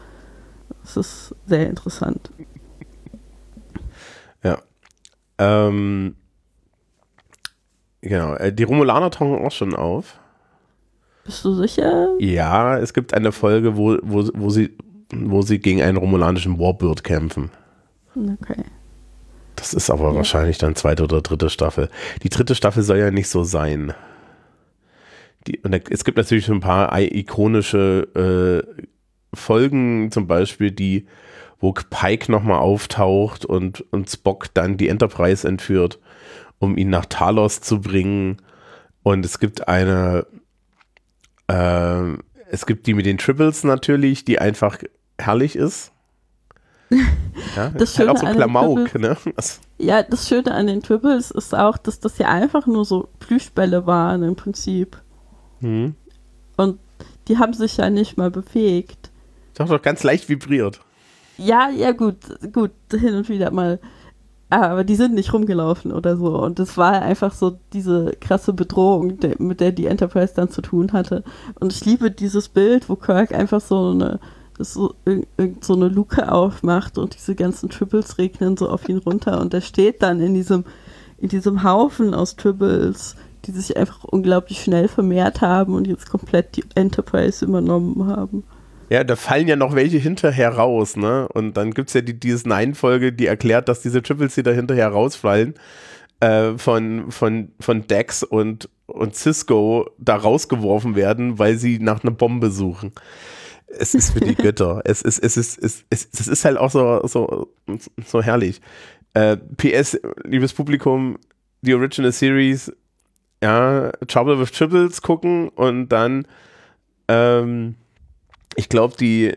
Das ist sehr interessant. Ja. Ähm, Genau, äh, die Romulaner tauchen auch schon auf. Bist du sicher? Ja, es gibt eine Folge, wo, wo, wo, sie, wo sie gegen einen romulanischen Warbird kämpfen. Okay. Das ist aber ja. wahrscheinlich dann zweite oder dritte Staffel. Die dritte Staffel soll ja nicht so sein. Die, und es gibt natürlich ein paar ikonische äh, Folgen, zum Beispiel die, wo Pike nochmal auftaucht und, und Spock dann die Enterprise entführt um ihn nach Talos zu bringen. Und es gibt eine, äh, es gibt die mit den Triples natürlich, die einfach herrlich ist. *laughs* Ja, das Schöne halt auch so Klamauk, ne? Ja, das Schöne an den Triples ist auch, dass das ja einfach nur so Plüschbälle waren im Prinzip. Mhm. Und die haben sich ja nicht mal bewegt. Doch, doch ganz leicht vibriert. Ja, ja, gut, gut, hin und wieder mal aber die sind nicht rumgelaufen oder so. Und das war einfach so diese krasse Bedrohung, der, mit der die Enterprise dann zu tun hatte. Und ich liebe dieses Bild, wo Kirk einfach so eine, so, so eine Luke aufmacht und diese ganzen Triples regnen so auf ihn runter. Und er steht dann in diesem, in diesem Haufen aus Triples, die sich einfach unglaublich schnell vermehrt haben und jetzt komplett die Enterprise übernommen haben. Ja, da fallen ja noch welche hinterher raus, ne? Und dann gibt es ja die DS9-Folge, die erklärt, dass diese Triples, die da hinterher rausfallen, äh, von, von, von Dex und, und Cisco da rausgeworfen werden, weil sie nach einer Bombe suchen. Es ist für die Götter. *laughs* es ist, es ist, es, es, es ist halt auch so, so, so herrlich. Äh, PS, liebes Publikum, die Original Series ja, Trouble with Tribbles gucken und dann, ähm, ich glaube, die,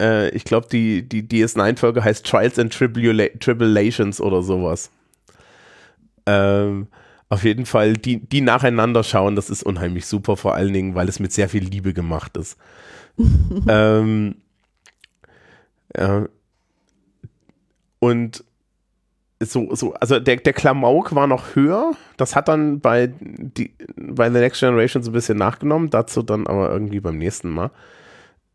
äh, ich glaube, die, die DS9-Folge heißt Trials and Tribula Tribulations oder sowas. Ähm, auf jeden Fall die, die nacheinander schauen, das ist unheimlich super, vor allen Dingen, weil es mit sehr viel Liebe gemacht ist. *laughs* ähm, ja. Und so, so, also der, der Klamauk war noch höher. Das hat dann bei, die, bei The Next Generation so ein bisschen nachgenommen, dazu dann aber irgendwie beim nächsten Mal.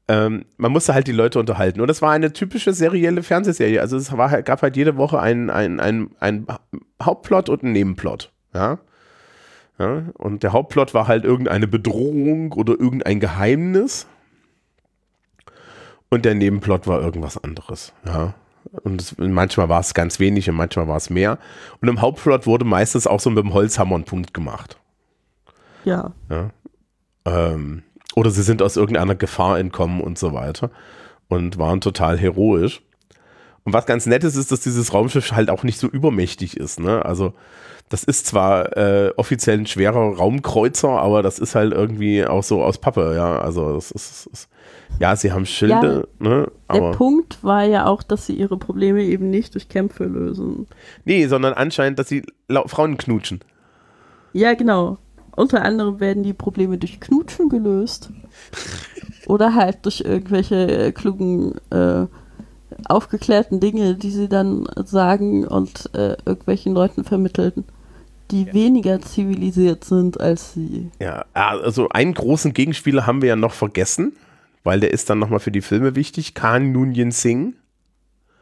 Ähm, man musste halt die Leute unterhalten. Und das war eine typische serielle Fernsehserie. Also es war, gab halt jede Woche einen ein, ein Hauptplot und einen Nebenplot. Ja? ja. Und der Hauptplot war halt irgendeine Bedrohung oder irgendein Geheimnis. Und der Nebenplot war irgendwas anderes. Ja. Und es, manchmal war es ganz wenig und manchmal war es mehr. Und im Hauptplot wurde meistens auch so mit dem Holzhammer ein Punkt gemacht. Ja. ja. Ähm, oder sie sind aus irgendeiner Gefahr entkommen und so weiter. Und waren total heroisch. Und was ganz nett ist, ist, dass dieses Raumschiff halt auch nicht so übermächtig ist. Ne? Also, das ist zwar äh, offiziell ein schwerer Raumkreuzer, aber das ist halt irgendwie auch so aus Pappe, ja. Also, das ist, ist ja, sie haben Schilde, ja, ne? Aber der Punkt war ja auch, dass sie ihre Probleme eben nicht durch Kämpfe lösen. Nee, sondern anscheinend, dass sie Frauen knutschen. Ja, genau. Unter anderem werden die Probleme durch Knutschen gelöst. *laughs* Oder halt durch irgendwelche äh, klugen, äh, aufgeklärten Dinge, die sie dann sagen und äh, irgendwelchen Leuten vermitteln, die ja. weniger zivilisiert sind als sie. Ja, also einen großen Gegenspieler haben wir ja noch vergessen weil der ist dann nochmal für die Filme wichtig. Khan Noonien Singh.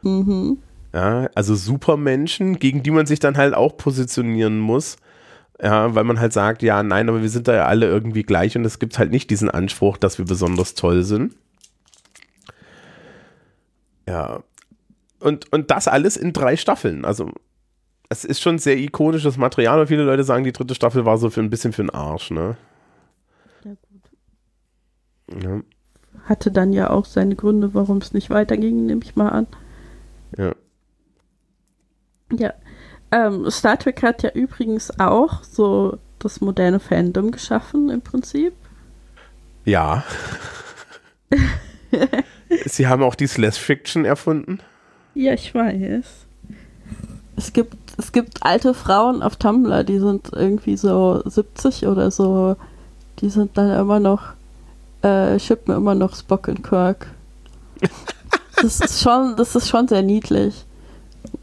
Mhm. Ja, also Supermenschen, gegen die man sich dann halt auch positionieren muss. Ja, weil man halt sagt, ja, nein, aber wir sind da ja alle irgendwie gleich und es gibt halt nicht diesen Anspruch, dass wir besonders toll sind. Ja. Und, und das alles in drei Staffeln. Also, es ist schon sehr ikonisches Material und viele Leute sagen, die dritte Staffel war so für ein bisschen für den Arsch, ne? Ja, gut. Ja hatte dann ja auch seine Gründe, warum es nicht weiterging, nehme ich mal an. Ja. Ja. Ähm, Star Trek hat ja übrigens auch so das moderne Fandom geschaffen, im Prinzip. Ja. *laughs* Sie haben auch die Slash Fiction erfunden. Ja, ich weiß. Es gibt, es gibt alte Frauen auf Tumblr, die sind irgendwie so 70 oder so. Die sind dann immer noch äh, schippen immer noch Spock und Kirk. das ist schon, das ist schon sehr niedlich.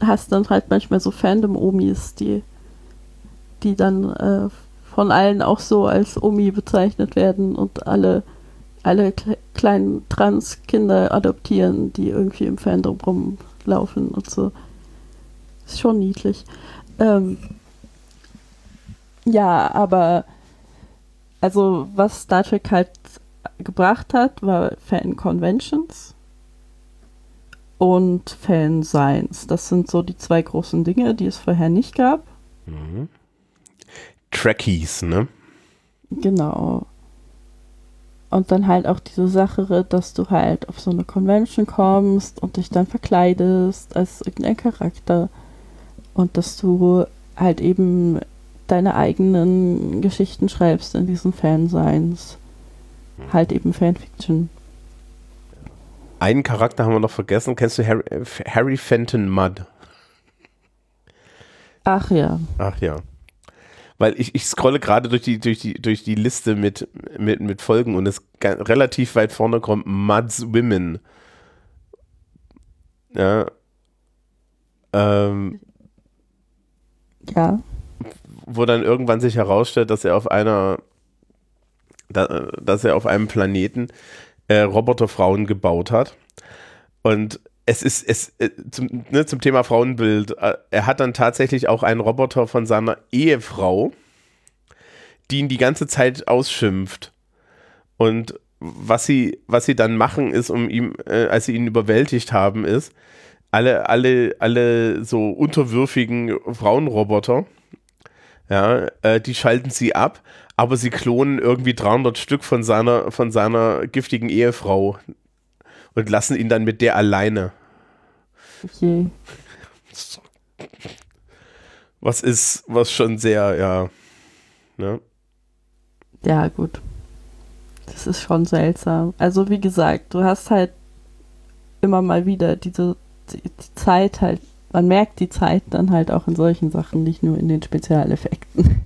Hast dann halt manchmal so Fandom-Omis, die, die dann äh, von allen auch so als Omi bezeichnet werden und alle, alle kle kleinen Trans-Kinder adoptieren, die irgendwie im Fandom rumlaufen und so. Ist schon niedlich. Ähm, ja, aber also was Star Trek halt gebracht hat, war Fan-Conventions und Fan-Science. Das sind so die zwei großen Dinge, die es vorher nicht gab. Mhm. Trekkies, ne? Genau. Und dann halt auch diese Sache, dass du halt auf so eine Convention kommst und dich dann verkleidest als irgendein Charakter. Und dass du halt eben deine eigenen Geschichten schreibst in diesen Fansigns halt eben Fanfiction. Einen Charakter haben wir noch vergessen. Kennst du Harry, äh, Harry Fenton Mudd? Ach ja. Ach ja. Weil ich, ich scrolle gerade durch die, durch, die, durch die Liste mit, mit, mit Folgen und es relativ weit vorne kommt Mud's Women. Ja. Ähm, ja. Wo dann irgendwann sich herausstellt, dass er auf einer da, dass er auf einem Planeten äh, Roboterfrauen gebaut hat. Und es ist es äh, zum, ne, zum Thema Frauenbild. Äh, er hat dann tatsächlich auch einen Roboter von seiner Ehefrau, die ihn die ganze Zeit ausschimpft. Und was sie, was sie dann machen, ist, um ihm, äh, als sie ihn überwältigt haben, ist, alle, alle, alle so unterwürfigen Frauenroboter, ja, äh, die schalten sie ab aber sie klonen irgendwie 300 Stück von seiner, von seiner giftigen Ehefrau und lassen ihn dann mit der alleine. Okay. was ist, was schon sehr, ja, ne? Ja, gut. Das ist schon seltsam. Also, wie gesagt, du hast halt immer mal wieder diese die, die Zeit halt, man merkt die Zeit dann halt auch in solchen Sachen, nicht nur in den Spezialeffekten.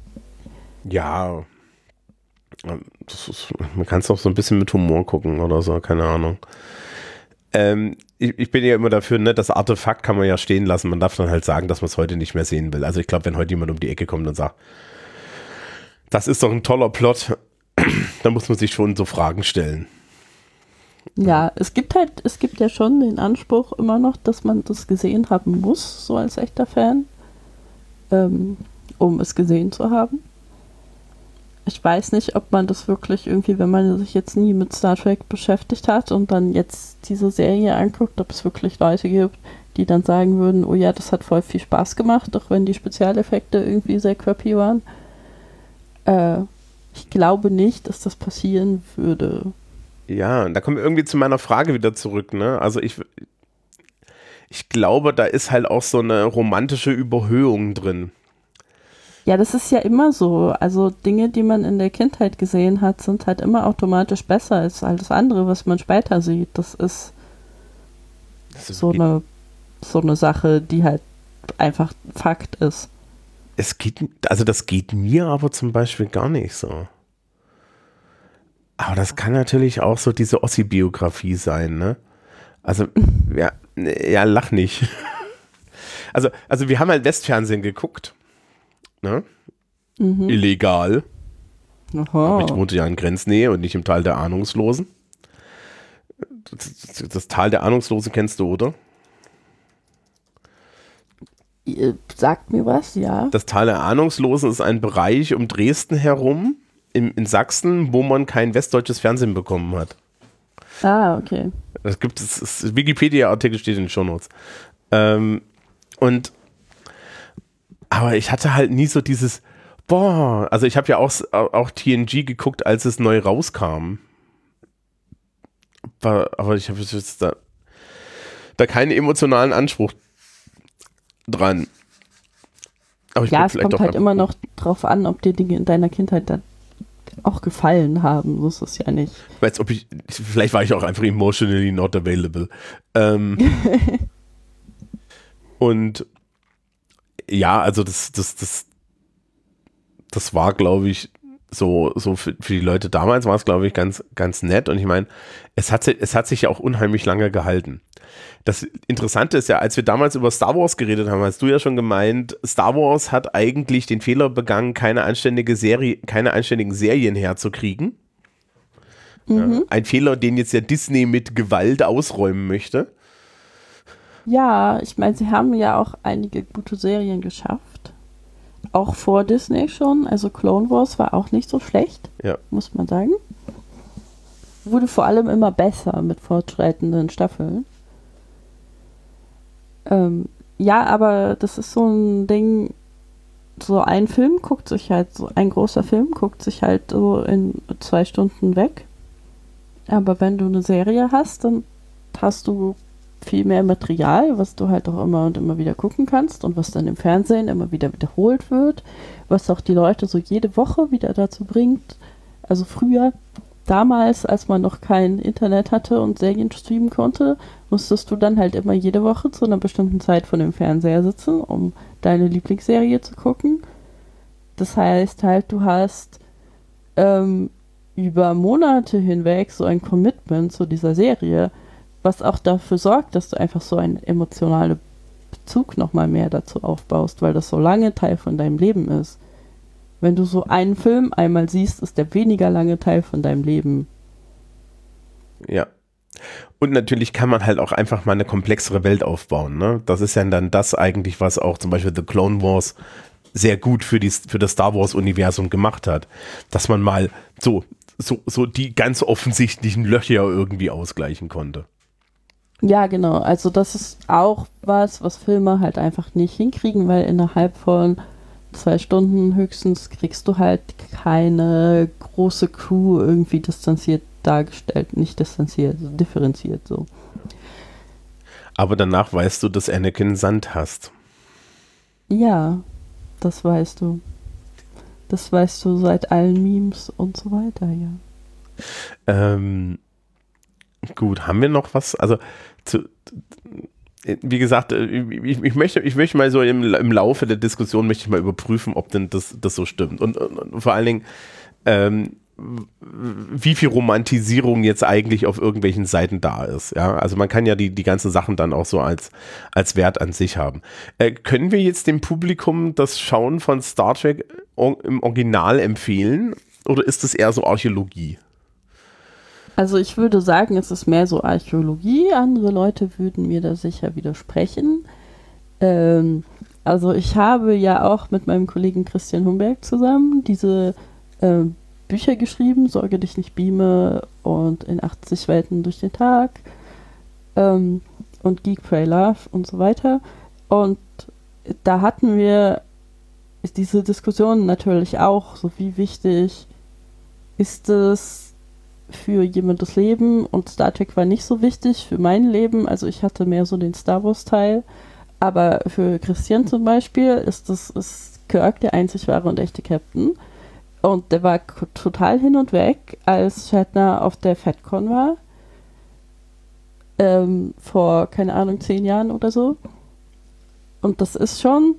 Ja, ist, man kann es auch so ein bisschen mit Humor gucken oder so, keine Ahnung. Ähm, ich, ich, bin ja immer dafür, ne, das Artefakt kann man ja stehen lassen. Man darf dann halt sagen, dass man es heute nicht mehr sehen will. Also ich glaube, wenn heute jemand um die Ecke kommt und sagt, das ist doch ein toller Plot, *clears throat* dann muss man sich schon so Fragen stellen. Ja, es gibt halt, es gibt ja schon den Anspruch immer noch, dass man das gesehen haben muss, so als echter Fan, ähm, um es gesehen zu haben ich weiß nicht, ob man das wirklich irgendwie, wenn man sich jetzt nie mit Star Trek beschäftigt hat und dann jetzt diese Serie anguckt, ob es wirklich Leute gibt, die dann sagen würden, oh ja, das hat voll viel Spaß gemacht, auch wenn die Spezialeffekte irgendwie sehr crappy waren. Äh, ich glaube nicht, dass das passieren würde. Ja, da kommen wir irgendwie zu meiner Frage wieder zurück, ne? Also ich, ich glaube, da ist halt auch so eine romantische Überhöhung drin. Ja, das ist ja immer so. Also Dinge, die man in der Kindheit gesehen hat, sind halt immer automatisch besser als alles andere, was man später sieht. Das ist, das ist so, eine, so eine Sache, die halt einfach Fakt ist. Es geht, also das geht mir aber zum Beispiel gar nicht so. Aber das kann natürlich auch so diese Ossi-Biografie sein, ne? Also, *laughs* ja, ja, lach nicht. Also, also wir haben halt Westfernsehen geguckt ne? Mhm. Illegal. Aha. Aber ich wohnte ja in Grenznähe und nicht im Tal der Ahnungslosen. Das, das Tal der Ahnungslosen kennst du, oder? Sagt mir was, ja. Das Tal der Ahnungslosen ist ein Bereich um Dresden herum in, in Sachsen, wo man kein westdeutsches Fernsehen bekommen hat. Ah, okay. Das gibt es, Wikipedia-Artikel steht in den Shownotes. Ähm, und aber ich hatte halt nie so dieses, boah, also ich habe ja auch, auch TNG geguckt, als es neu rauskam. aber ich habe jetzt da, da keinen emotionalen Anspruch dran. ja, es kommt halt immer noch drauf an, ob dir Dinge in deiner Kindheit dann auch gefallen haben. So ist es ja nicht. Weiß, ob ich, vielleicht war ich auch einfach emotionally not available. Ähm, *laughs* und ja, also das, das, das, das war, glaube ich, so, so für, für die Leute damals war es, glaube ich, ganz, ganz nett. Und ich meine, es hat, es hat sich ja auch unheimlich lange gehalten. Das Interessante ist ja, als wir damals über Star Wars geredet haben, hast du ja schon gemeint, Star Wars hat eigentlich den Fehler begangen, keine anständige Serie, keine anständigen Serien herzukriegen. Mhm. ein Fehler, den jetzt ja Disney mit Gewalt ausräumen möchte. Ja, ich meine, sie haben ja auch einige gute Serien geschafft. Auch vor Disney schon. Also Clone Wars war auch nicht so schlecht, ja. muss man sagen. Wurde vor allem immer besser mit fortschreitenden Staffeln. Ähm, ja, aber das ist so ein Ding, so ein Film guckt sich halt, so ein großer Film guckt sich halt so in zwei Stunden weg. Aber wenn du eine Serie hast, dann hast du viel mehr Material, was du halt auch immer und immer wieder gucken kannst und was dann im Fernsehen immer wieder wiederholt wird, was auch die Leute so jede Woche wieder dazu bringt. Also früher, damals, als man noch kein Internet hatte und Serien streamen konnte, musstest du dann halt immer jede Woche zu einer bestimmten Zeit vor dem Fernseher sitzen, um deine Lieblingsserie zu gucken. Das heißt halt, du hast ähm, über Monate hinweg so ein Commitment zu dieser Serie was auch dafür sorgt, dass du einfach so einen emotionalen Bezug nochmal mehr dazu aufbaust, weil das so lange Teil von deinem Leben ist. Wenn du so einen Film einmal siehst, ist der weniger lange Teil von deinem Leben. Ja. Und natürlich kann man halt auch einfach mal eine komplexere Welt aufbauen. Ne? Das ist ja dann das eigentlich, was auch zum Beispiel The Clone Wars sehr gut für, die, für das Star Wars-Universum gemacht hat. Dass man mal so, so, so die ganz offensichtlichen Löcher irgendwie ausgleichen konnte. Ja, genau. Also das ist auch was, was Filme halt einfach nicht hinkriegen, weil innerhalb von zwei Stunden höchstens kriegst du halt keine große Crew irgendwie distanziert dargestellt. Nicht distanziert, also differenziert so. Aber danach weißt du, dass Anakin Sand hast. Ja. Das weißt du. Das weißt du seit allen Memes und so weiter, ja. Ähm, gut, haben wir noch was? Also, zu, wie gesagt, äh, ich, ich, möchte, ich möchte mal so im, im Laufe der Diskussion möchte ich mal überprüfen, ob denn das, das so stimmt. Und, und, und vor allen Dingen, ähm, wie viel Romantisierung jetzt eigentlich auf irgendwelchen Seiten da ist. Ja, also man kann ja die, die ganzen Sachen dann auch so als, als Wert an sich haben. Äh, können wir jetzt dem Publikum das Schauen von Star Trek im Original empfehlen? Oder ist das eher so Archäologie? Also ich würde sagen, es ist mehr so Archäologie. Andere Leute würden mir da sicher widersprechen. Ähm, also ich habe ja auch mit meinem Kollegen Christian Humberg zusammen diese äh, Bücher geschrieben, Sorge dich nicht beame und in 80 Welten durch den Tag ähm, und Geek, Pray, Love und so weiter. Und da hatten wir diese Diskussion natürlich auch, so wie wichtig ist es für jemandes Leben und Star Trek war nicht so wichtig für mein Leben, also ich hatte mehr so den Star Wars Teil, aber für Christian zum Beispiel ist das ist Kirk der einzig wahre und echte Captain und der war total hin und weg, als Shatner auf der FedCon war. Ähm, vor, keine Ahnung, zehn Jahren oder so. Und das ist schon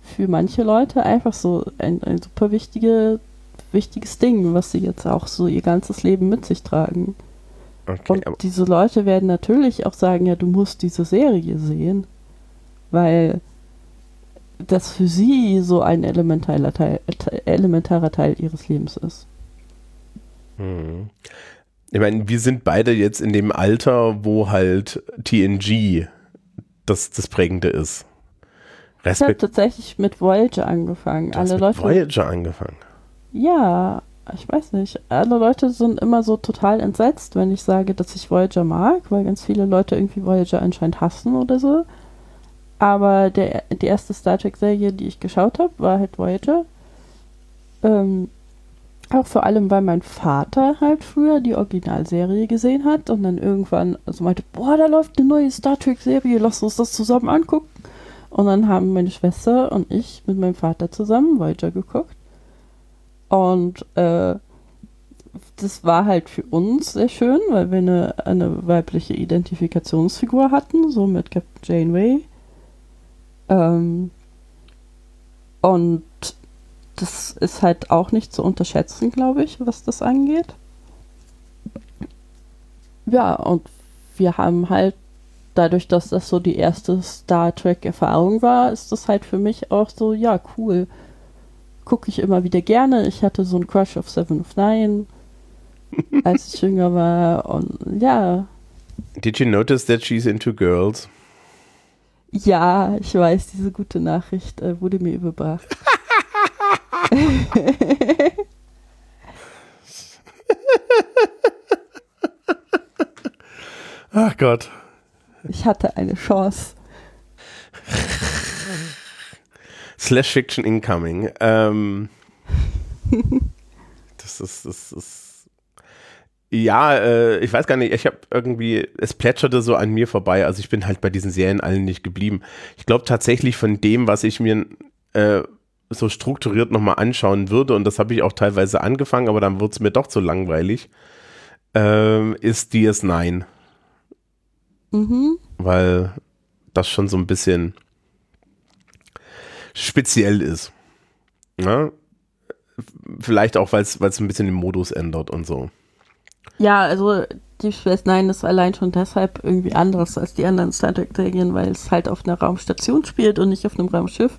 für manche Leute einfach so ein, ein super wichtige, wichtiges Ding, was sie jetzt auch so ihr ganzes Leben mit sich tragen. Okay, und diese Leute werden natürlich auch sagen, ja, du musst diese Serie sehen, weil das für sie so ein elementarer Teil, elementarer Teil ihres Lebens ist. Hm. Ich meine, wir sind beide jetzt in dem Alter, wo halt TNG das, das Prägende ist. Respekt ich habe tatsächlich mit Voyager angefangen. Du Alle hast Leute. Voyager angefangen. Ja, ich weiß nicht. Alle Leute sind immer so total entsetzt, wenn ich sage, dass ich Voyager mag, weil ganz viele Leute irgendwie Voyager anscheinend hassen oder so. Aber der, die erste Star Trek-Serie, die ich geschaut habe, war halt Voyager. Ähm, auch vor allem, weil mein Vater halt früher die Originalserie gesehen hat und dann irgendwann also meinte, boah, da läuft eine neue Star Trek-Serie, lass uns das zusammen angucken. Und dann haben meine Schwester und ich mit meinem Vater zusammen Voyager geguckt. Und äh, das war halt für uns sehr schön, weil wir eine, eine weibliche Identifikationsfigur hatten, so mit Captain Janeway. Ähm, und das ist halt auch nicht zu unterschätzen, glaube ich, was das angeht. Ja, und wir haben halt, dadurch, dass das so die erste Star Trek-Erfahrung war, ist das halt für mich auch so, ja, cool. Gucke ich immer wieder gerne. Ich hatte so einen Crush auf Seven of Nine, *laughs* als ich jünger war. Und ja. Did you notice that she's into girls? Ja, ich weiß, diese gute Nachricht äh, wurde mir überbracht. *laughs* Ach Gott. Ich hatte eine Chance. *laughs* Slash Fiction Incoming. Ähm, *laughs* das ist, das ist ja, äh, ich weiß gar nicht, ich habe irgendwie, es plätscherte so an mir vorbei, also ich bin halt bei diesen Serien allen nicht geblieben. Ich glaube tatsächlich von dem, was ich mir äh, so strukturiert nochmal anschauen würde, und das habe ich auch teilweise angefangen, aber dann wird es mir doch zu langweilig, äh, ist DS9. Mhm. Weil das schon so ein bisschen speziell ist. Ja? Vielleicht auch, weil es ein bisschen den Modus ändert und so. Ja, also Deep Space Nine ist allein schon deshalb irgendwie anders als die anderen Star Trek-Serien, weil es halt auf einer Raumstation spielt und nicht auf einem Raumschiff.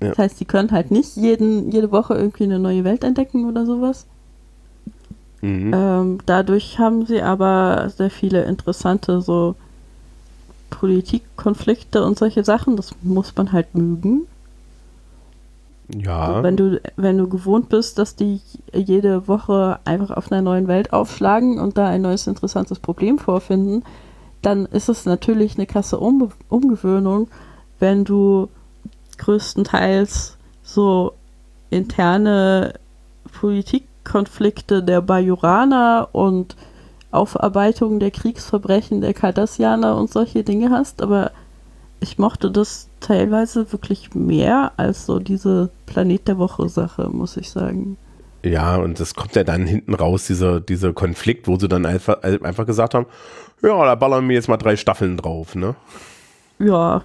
Ja. Das heißt, die können halt nicht jeden, jede Woche irgendwie eine neue Welt entdecken oder sowas. Mhm. Ähm, dadurch haben sie aber sehr viele interessante so Politikkonflikte und solche Sachen. Das muss man halt mögen. Ja. Wenn du, wenn du gewohnt bist, dass die jede Woche einfach auf einer neuen Welt aufschlagen und da ein neues interessantes Problem vorfinden, dann ist es natürlich eine krasse um Umgewöhnung, wenn du größtenteils so interne Politikkonflikte der Bajoraner und Aufarbeitung der Kriegsverbrechen der Cardassianer und solche Dinge hast, aber ich mochte das teilweise wirklich mehr als so diese Planet der Woche Sache, muss ich sagen. Ja, und das kommt ja dann hinten raus, dieser, dieser Konflikt, wo sie dann einfach, einfach gesagt haben, ja, da ballern wir jetzt mal drei Staffeln drauf, ne? Ja.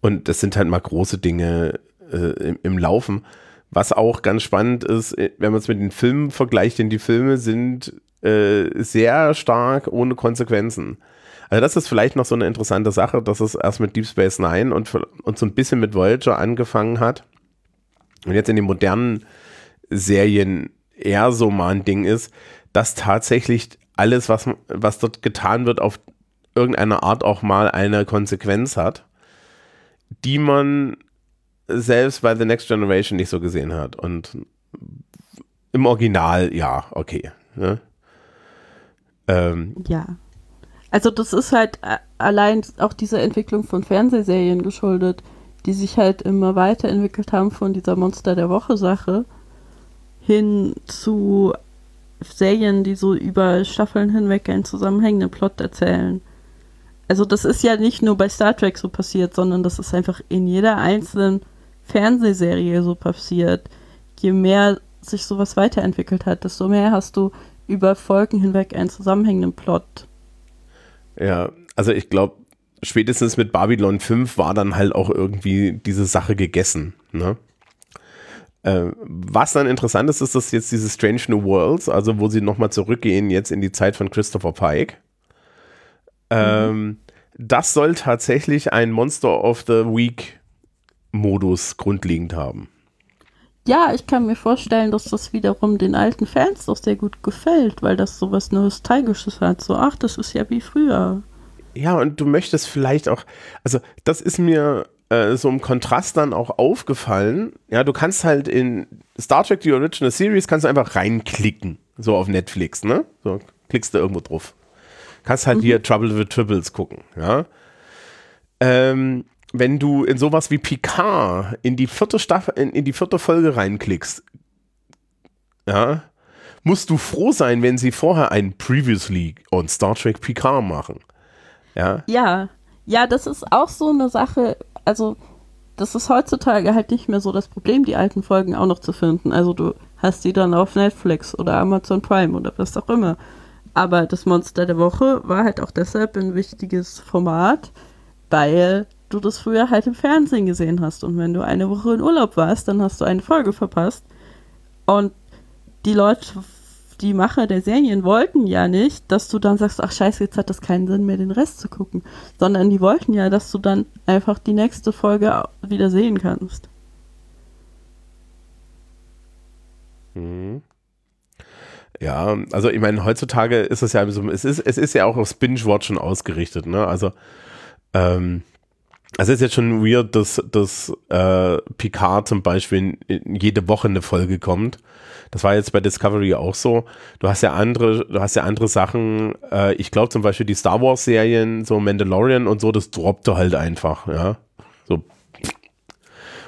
Und das sind halt mal große Dinge äh, im, im Laufen. Was auch ganz spannend ist, äh, wenn man es mit den Filmen vergleicht, denn die Filme sind äh, sehr stark ohne Konsequenzen. Also das ist vielleicht noch so eine interessante Sache, dass es erst mit Deep Space Nine und, und so ein bisschen mit Voyager angefangen hat. Und jetzt in den modernen Serien eher so mal ein Ding ist, dass tatsächlich alles, was, was dort getan wird, auf irgendeine Art auch mal eine Konsequenz hat, die man selbst bei The Next Generation nicht so gesehen hat. Und im Original, ja, okay. Ne? Ähm, ja. Also das ist halt allein auch dieser Entwicklung von Fernsehserien geschuldet, die sich halt immer weiterentwickelt haben von dieser Monster der Woche Sache hin zu Serien, die so über Staffeln hinweg einen zusammenhängenden Plot erzählen. Also das ist ja nicht nur bei Star Trek so passiert, sondern das ist einfach in jeder einzelnen Fernsehserie so passiert. Je mehr sich sowas weiterentwickelt hat, desto mehr hast du über Folgen hinweg einen zusammenhängenden Plot. Ja, also ich glaube, spätestens mit Babylon 5 war dann halt auch irgendwie diese Sache gegessen. Ne? Äh, was dann interessant ist, ist, dass jetzt diese Strange New Worlds, also wo sie nochmal zurückgehen jetzt in die Zeit von Christopher Pike. Ähm, mhm. Das soll tatsächlich ein Monster of the Week Modus grundlegend haben. Ja, ich kann mir vorstellen, dass das wiederum den alten Fans doch sehr gut gefällt, weil das sowas Nostalgisches hat. So, ach, das ist ja wie früher. Ja, und du möchtest vielleicht auch, also das ist mir äh, so im Kontrast dann auch aufgefallen. Ja, du kannst halt in Star Trek The Original Series kannst du einfach reinklicken, so auf Netflix, ne? So klickst du irgendwo drauf. Kannst halt mhm. hier Trouble with Tribbles gucken, ja. Ähm, wenn du in sowas wie Picard in die vierte Staffel, in, in die vierte Folge reinklickst, ja, musst du froh sein, wenn sie vorher ein Previously on Star Trek Picard machen. Ja. Ja. Ja, das ist auch so eine Sache, also das ist heutzutage halt nicht mehr so das Problem, die alten Folgen auch noch zu finden. Also du hast die dann auf Netflix oder Amazon Prime oder was auch immer. Aber das Monster der Woche war halt auch deshalb ein wichtiges Format, weil du das früher halt im Fernsehen gesehen hast. Und wenn du eine Woche in Urlaub warst, dann hast du eine Folge verpasst. Und die Leute die Macher der Serien wollten ja nicht, dass du dann sagst, ach scheiße, jetzt hat das keinen Sinn mehr, den Rest zu gucken. Sondern die wollten ja, dass du dann einfach die nächste Folge wieder sehen kannst. Mhm. Ja, also ich meine, heutzutage ist es ja so, es ist, es ist ja auch aufs Binge-Watchen ausgerichtet, ne? Also, ähm, es ist jetzt schon weird, dass, dass äh, Picard zum Beispiel jede Woche eine Folge kommt. Das war jetzt bei Discovery auch so. Du hast ja andere, du hast ja andere Sachen. Äh, ich glaube zum Beispiel die Star Wars Serien, so Mandalorian und so, das droppte halt einfach, ja. So.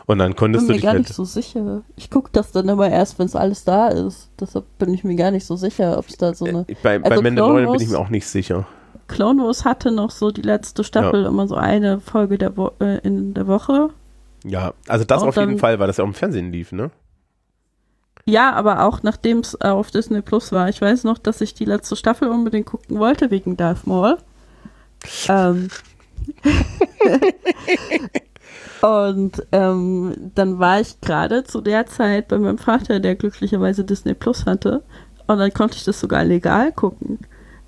Und dann konntest du dich. Ich bin mir gar halt nicht so sicher. Ich gucke das dann immer erst, wenn es alles da ist. Deshalb bin ich mir gar nicht so sicher, ob es da so eine. Äh, bei, also bei Mandalorian bin ich mir auch nicht sicher. Clone Wars hatte noch so die letzte Staffel ja. immer so eine Folge der Wo äh, in der Woche. Ja, also das und auf jeden Fall, weil das ja auch im Fernsehen lief, ne? Ja, aber auch nachdem es äh, auf Disney Plus war. Ich weiß noch, dass ich die letzte Staffel unbedingt gucken wollte wegen Darth Maul. Ähm. *laughs* Und ähm, dann war ich gerade zu der Zeit bei meinem Vater, der glücklicherweise Disney Plus hatte. Und dann konnte ich das sogar legal gucken.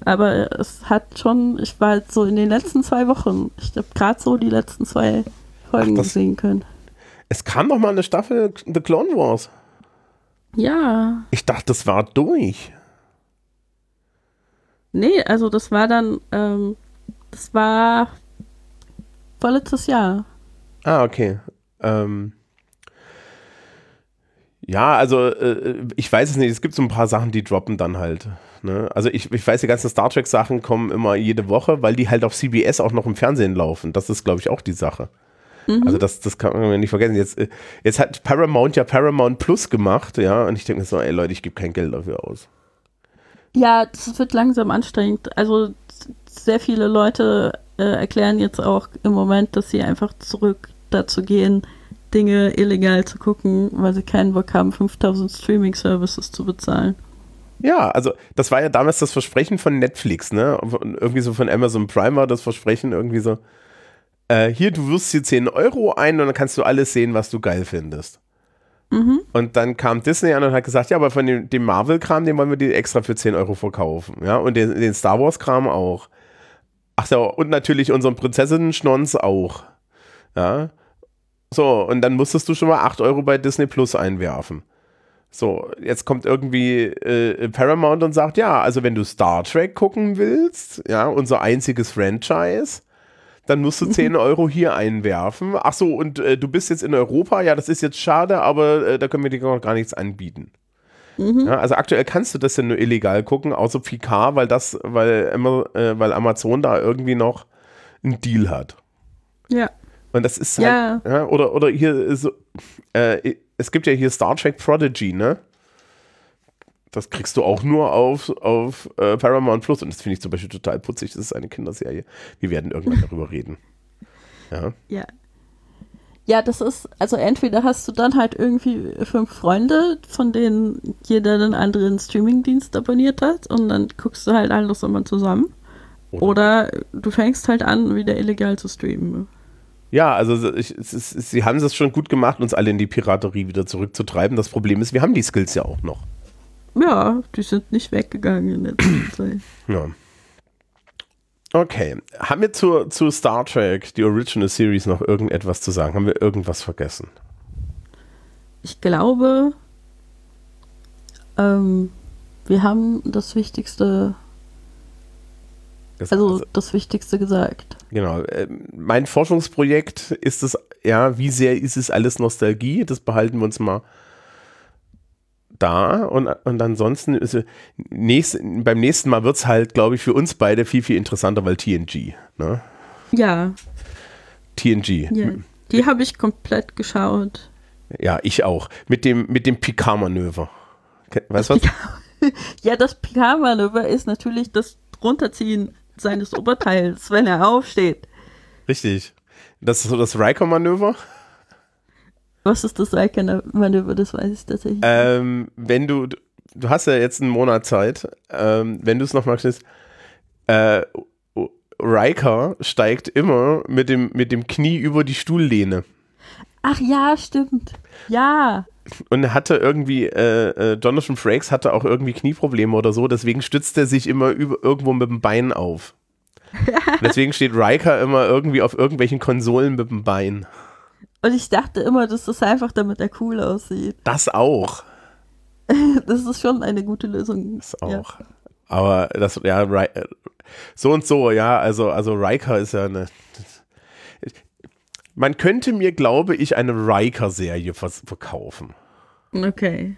Aber es hat schon, ich war halt so in den letzten zwei Wochen, ich habe gerade so die letzten zwei Folgen Ach, sehen können. Es kam noch mal eine Staffel The Clone Wars. Ja. Ich dachte, das war durch. Nee, also das war dann, ähm, das war vorletztes Jahr. Ah, okay. Ähm, ja, also äh, ich weiß es nicht, es gibt so ein paar Sachen, die droppen dann halt. Ne? Also ich, ich weiß, die ganzen Star Trek-Sachen kommen immer jede Woche, weil die halt auf CBS auch noch im Fernsehen laufen. Das ist, glaube ich, auch die Sache. Mhm. Also das, das kann man nicht vergessen. Jetzt, äh, jetzt hat Paramount ja Paramount Plus gemacht, ja, und ich denke mir so, ey Leute, ich gebe kein Geld dafür aus. Ja, das wird langsam anstrengend. Also sehr viele Leute äh, erklären jetzt auch im Moment, dass sie einfach zurück dazu gehen, Dinge illegal zu gucken, weil sie keinen Bock haben, 5000 Streaming-Services zu bezahlen. Ja, also das war ja damals das Versprechen von Netflix, ne? Irgendwie so von Amazon Prime war das Versprechen irgendwie so, äh, hier, du wirst hier 10 Euro ein und dann kannst du alles sehen, was du geil findest. Mhm. Und dann kam Disney an und hat gesagt, ja, aber von dem, dem Marvel-Kram, den wollen wir dir extra für 10 Euro verkaufen. Ja, und den, den Star Wars-Kram auch. Ach so, und natürlich unseren Prinzessinnen-Schnons auch. Ja. So, und dann musstest du schon mal 8 Euro bei Disney Plus einwerfen. So, jetzt kommt irgendwie äh, Paramount und sagt, ja, also wenn du Star Trek gucken willst, ja, unser einziges Franchise, dann musst du 10 Euro hier einwerfen. Ach so, und äh, du bist jetzt in Europa, ja, das ist jetzt schade, aber äh, da können wir dir gar nichts anbieten. Mhm. Ja, also aktuell kannst du das ja nur illegal gucken, außer Picard, weil das, weil, äh, weil Amazon da irgendwie noch einen Deal hat. Ja. Und das ist halt, ja. ja oder, oder hier so, äh, es gibt ja hier Star Trek Prodigy, ne? Das kriegst du auch nur auf, auf äh, Paramount Plus und das finde ich zum Beispiel total putzig. Das ist eine Kinderserie. Wir werden irgendwann *laughs* darüber reden. Ja. Ja. Ja, das ist, also entweder hast du dann halt irgendwie fünf Freunde, von denen jeder einen anderen Streamingdienst abonniert hat und dann guckst du halt alles immer zusammen. Oder, Oder du fängst halt an, wieder illegal zu streamen. Ja, also ich, ist, sie haben es schon gut gemacht, uns alle in die Piraterie wieder zurückzutreiben. Das Problem ist, wir haben die Skills ja auch noch. Ja, die sind nicht weggegangen in der *clears throat* Zeit. Ja. Okay. Haben wir zu, zu Star Trek, die Original Series, noch irgendetwas zu sagen? Haben wir irgendwas vergessen? Ich glaube, ähm, wir haben das Wichtigste das, also, also, das Wichtigste gesagt. Genau. Äh, mein Forschungsprojekt ist es, ja, wie sehr ist es alles Nostalgie? Das behalten wir uns mal da und, und ansonsten ist nächst, beim nächsten Mal wird es halt, glaube ich, für uns beide viel, viel interessanter, weil TNG. Ne? Ja. TNG. Ja. Die habe ich komplett geschaut. Ja, ich auch. Mit dem, mit dem Picard-Manöver. Weißt du was? *laughs* ja, das Picard-Manöver ist natürlich das Runterziehen seines Oberteils, wenn er aufsteht. Richtig. Das ist so das Riker-Manöver. Was ist das Riker-Manöver? Das weiß ich tatsächlich. Ähm, wenn du, du hast ja jetzt einen Monat Zeit, ähm, wenn du es noch magst, äh, Riker steigt immer mit dem, mit dem Knie über die Stuhllehne. Ach ja, stimmt. Ja. Und hatte irgendwie, äh, äh, Jonathan Frakes hatte auch irgendwie Knieprobleme oder so, deswegen stützt er sich immer über, irgendwo mit dem Bein auf. *laughs* deswegen steht Riker immer irgendwie auf irgendwelchen Konsolen mit dem Bein. Und ich dachte immer, das ist einfach, damit er cool aussieht. Das auch. *laughs* das ist schon eine gute Lösung. Das auch. Ja. Aber das, ja, äh, so und so, ja, also, also Riker ist ja eine. Man könnte mir, glaube ich, eine Riker-Serie verkaufen. Okay.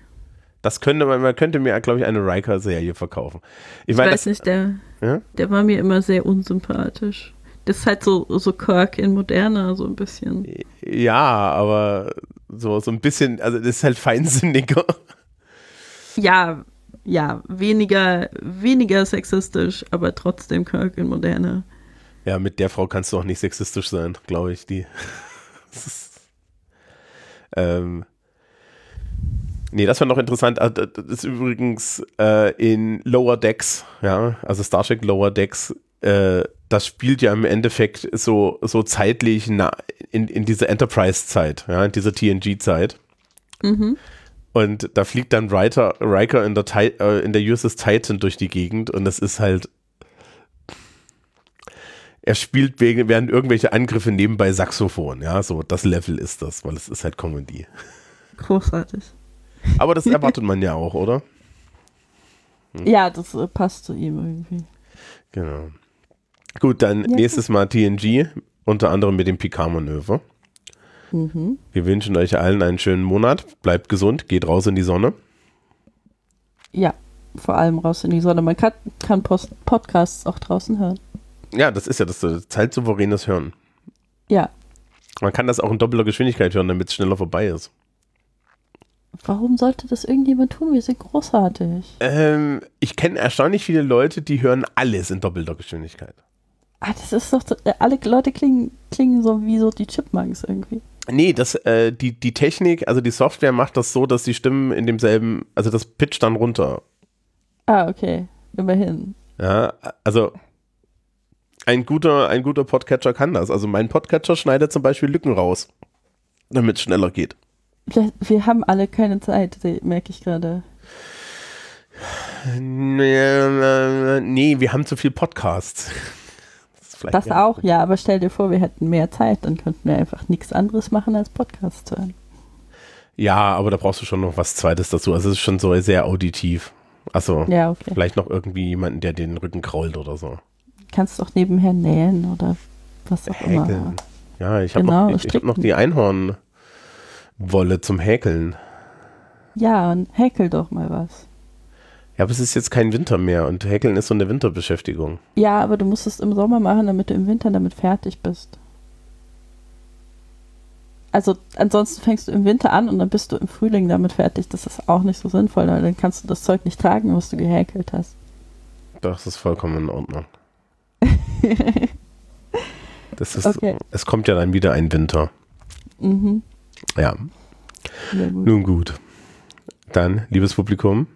Das könnte man, man könnte mir, glaube ich, eine Riker-Serie verkaufen. Ich, ich mein, weiß das, nicht, der, ja? der war mir immer sehr unsympathisch. Das ist halt so, so Kirk in moderner, so ein bisschen. Ja, aber so, so ein bisschen, also das ist halt feinsinniger. Ja, ja, weniger, weniger sexistisch, aber trotzdem Kirk in moderner. Ja, mit der Frau kannst du auch nicht sexistisch sein, glaube ich. Die. *laughs* ist, ähm, Nee, das war noch interessant. Ah, das ist übrigens äh, in Lower Decks, ja, also Star Trek Lower Decks, äh, das spielt ja im Endeffekt so, so zeitlich na, in, in dieser Enterprise-Zeit, ja, in dieser TNG-Zeit. Mhm. Und da fliegt dann Riker, Riker in, der, äh, in der USS Titan durch die Gegend und das ist halt er spielt wegen, während irgendwelche Angriffe nebenbei Saxophon, ja, so das Level ist das, weil es ist halt Comedy. Großartig. Aber das *laughs* erwartet man ja auch, oder? Hm? Ja, das äh, passt zu ihm irgendwie. Genau. Gut, dann ja. nächstes Mal TNG, unter anderem mit dem Picard-Manöver. Mhm. Wir wünschen euch allen einen schönen Monat. Bleibt gesund, geht raus in die Sonne. Ja, vor allem raus in die Sonne. Man kann, kann Post Podcasts auch draußen hören. Ja, das ist ja das, das zeitsouveränes Hören. Ja. Man kann das auch in doppelter Geschwindigkeit hören, damit es schneller vorbei ist. Warum sollte das irgendjemand tun? Wir sind großartig. Ähm, ich kenne erstaunlich viele Leute, die hören alles in doppelter Geschwindigkeit. Ah, das ist doch, äh, alle Leute klingen, klingen so wie so die Chipmunks irgendwie. Nee, das, äh, die, die Technik, also die Software macht das so, dass die Stimmen in demselben, also das pitcht dann runter. Ah, okay. Immerhin. Ja, also ein guter, ein guter Podcatcher kann das. Also mein Podcatcher schneidet zum Beispiel Lücken raus, damit es schneller geht. Wir haben alle keine Zeit, merke ich gerade. Nee, wir haben zu viel Podcasts. Das, das auch, ja, aber stell dir vor, wir hätten mehr Zeit, dann könnten wir einfach nichts anderes machen als Podcasts hören. Ja, aber da brauchst du schon noch was Zweites dazu. Also es ist schon so sehr auditiv. Also ja, okay. vielleicht noch irgendwie jemanden, der den Rücken krault oder so. Kannst doch nebenher nähen oder was auch Häkeln. immer. Ja, ich habe genau, noch, hab noch die Einhornwolle zum Häkeln. Ja, und häkel doch mal was. Ja, aber es ist jetzt kein Winter mehr und Häkeln ist so eine Winterbeschäftigung. Ja, aber du musst es im Sommer machen, damit du im Winter damit fertig bist. Also ansonsten fängst du im Winter an und dann bist du im Frühling damit fertig. Das ist auch nicht so sinnvoll, weil dann kannst du das Zeug nicht tragen, was du gehäkelt hast. Das ist vollkommen in Ordnung. *laughs* das ist, okay. es kommt ja dann wieder ein Winter. Mhm. Ja. Gut. Nun gut. Dann, liebes Publikum,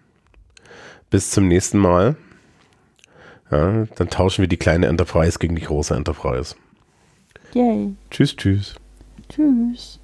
bis zum nächsten Mal. Ja, dann tauschen wir die kleine Enterprise gegen die große Enterprise. Yay. Tschüss, tschüss. Tschüss.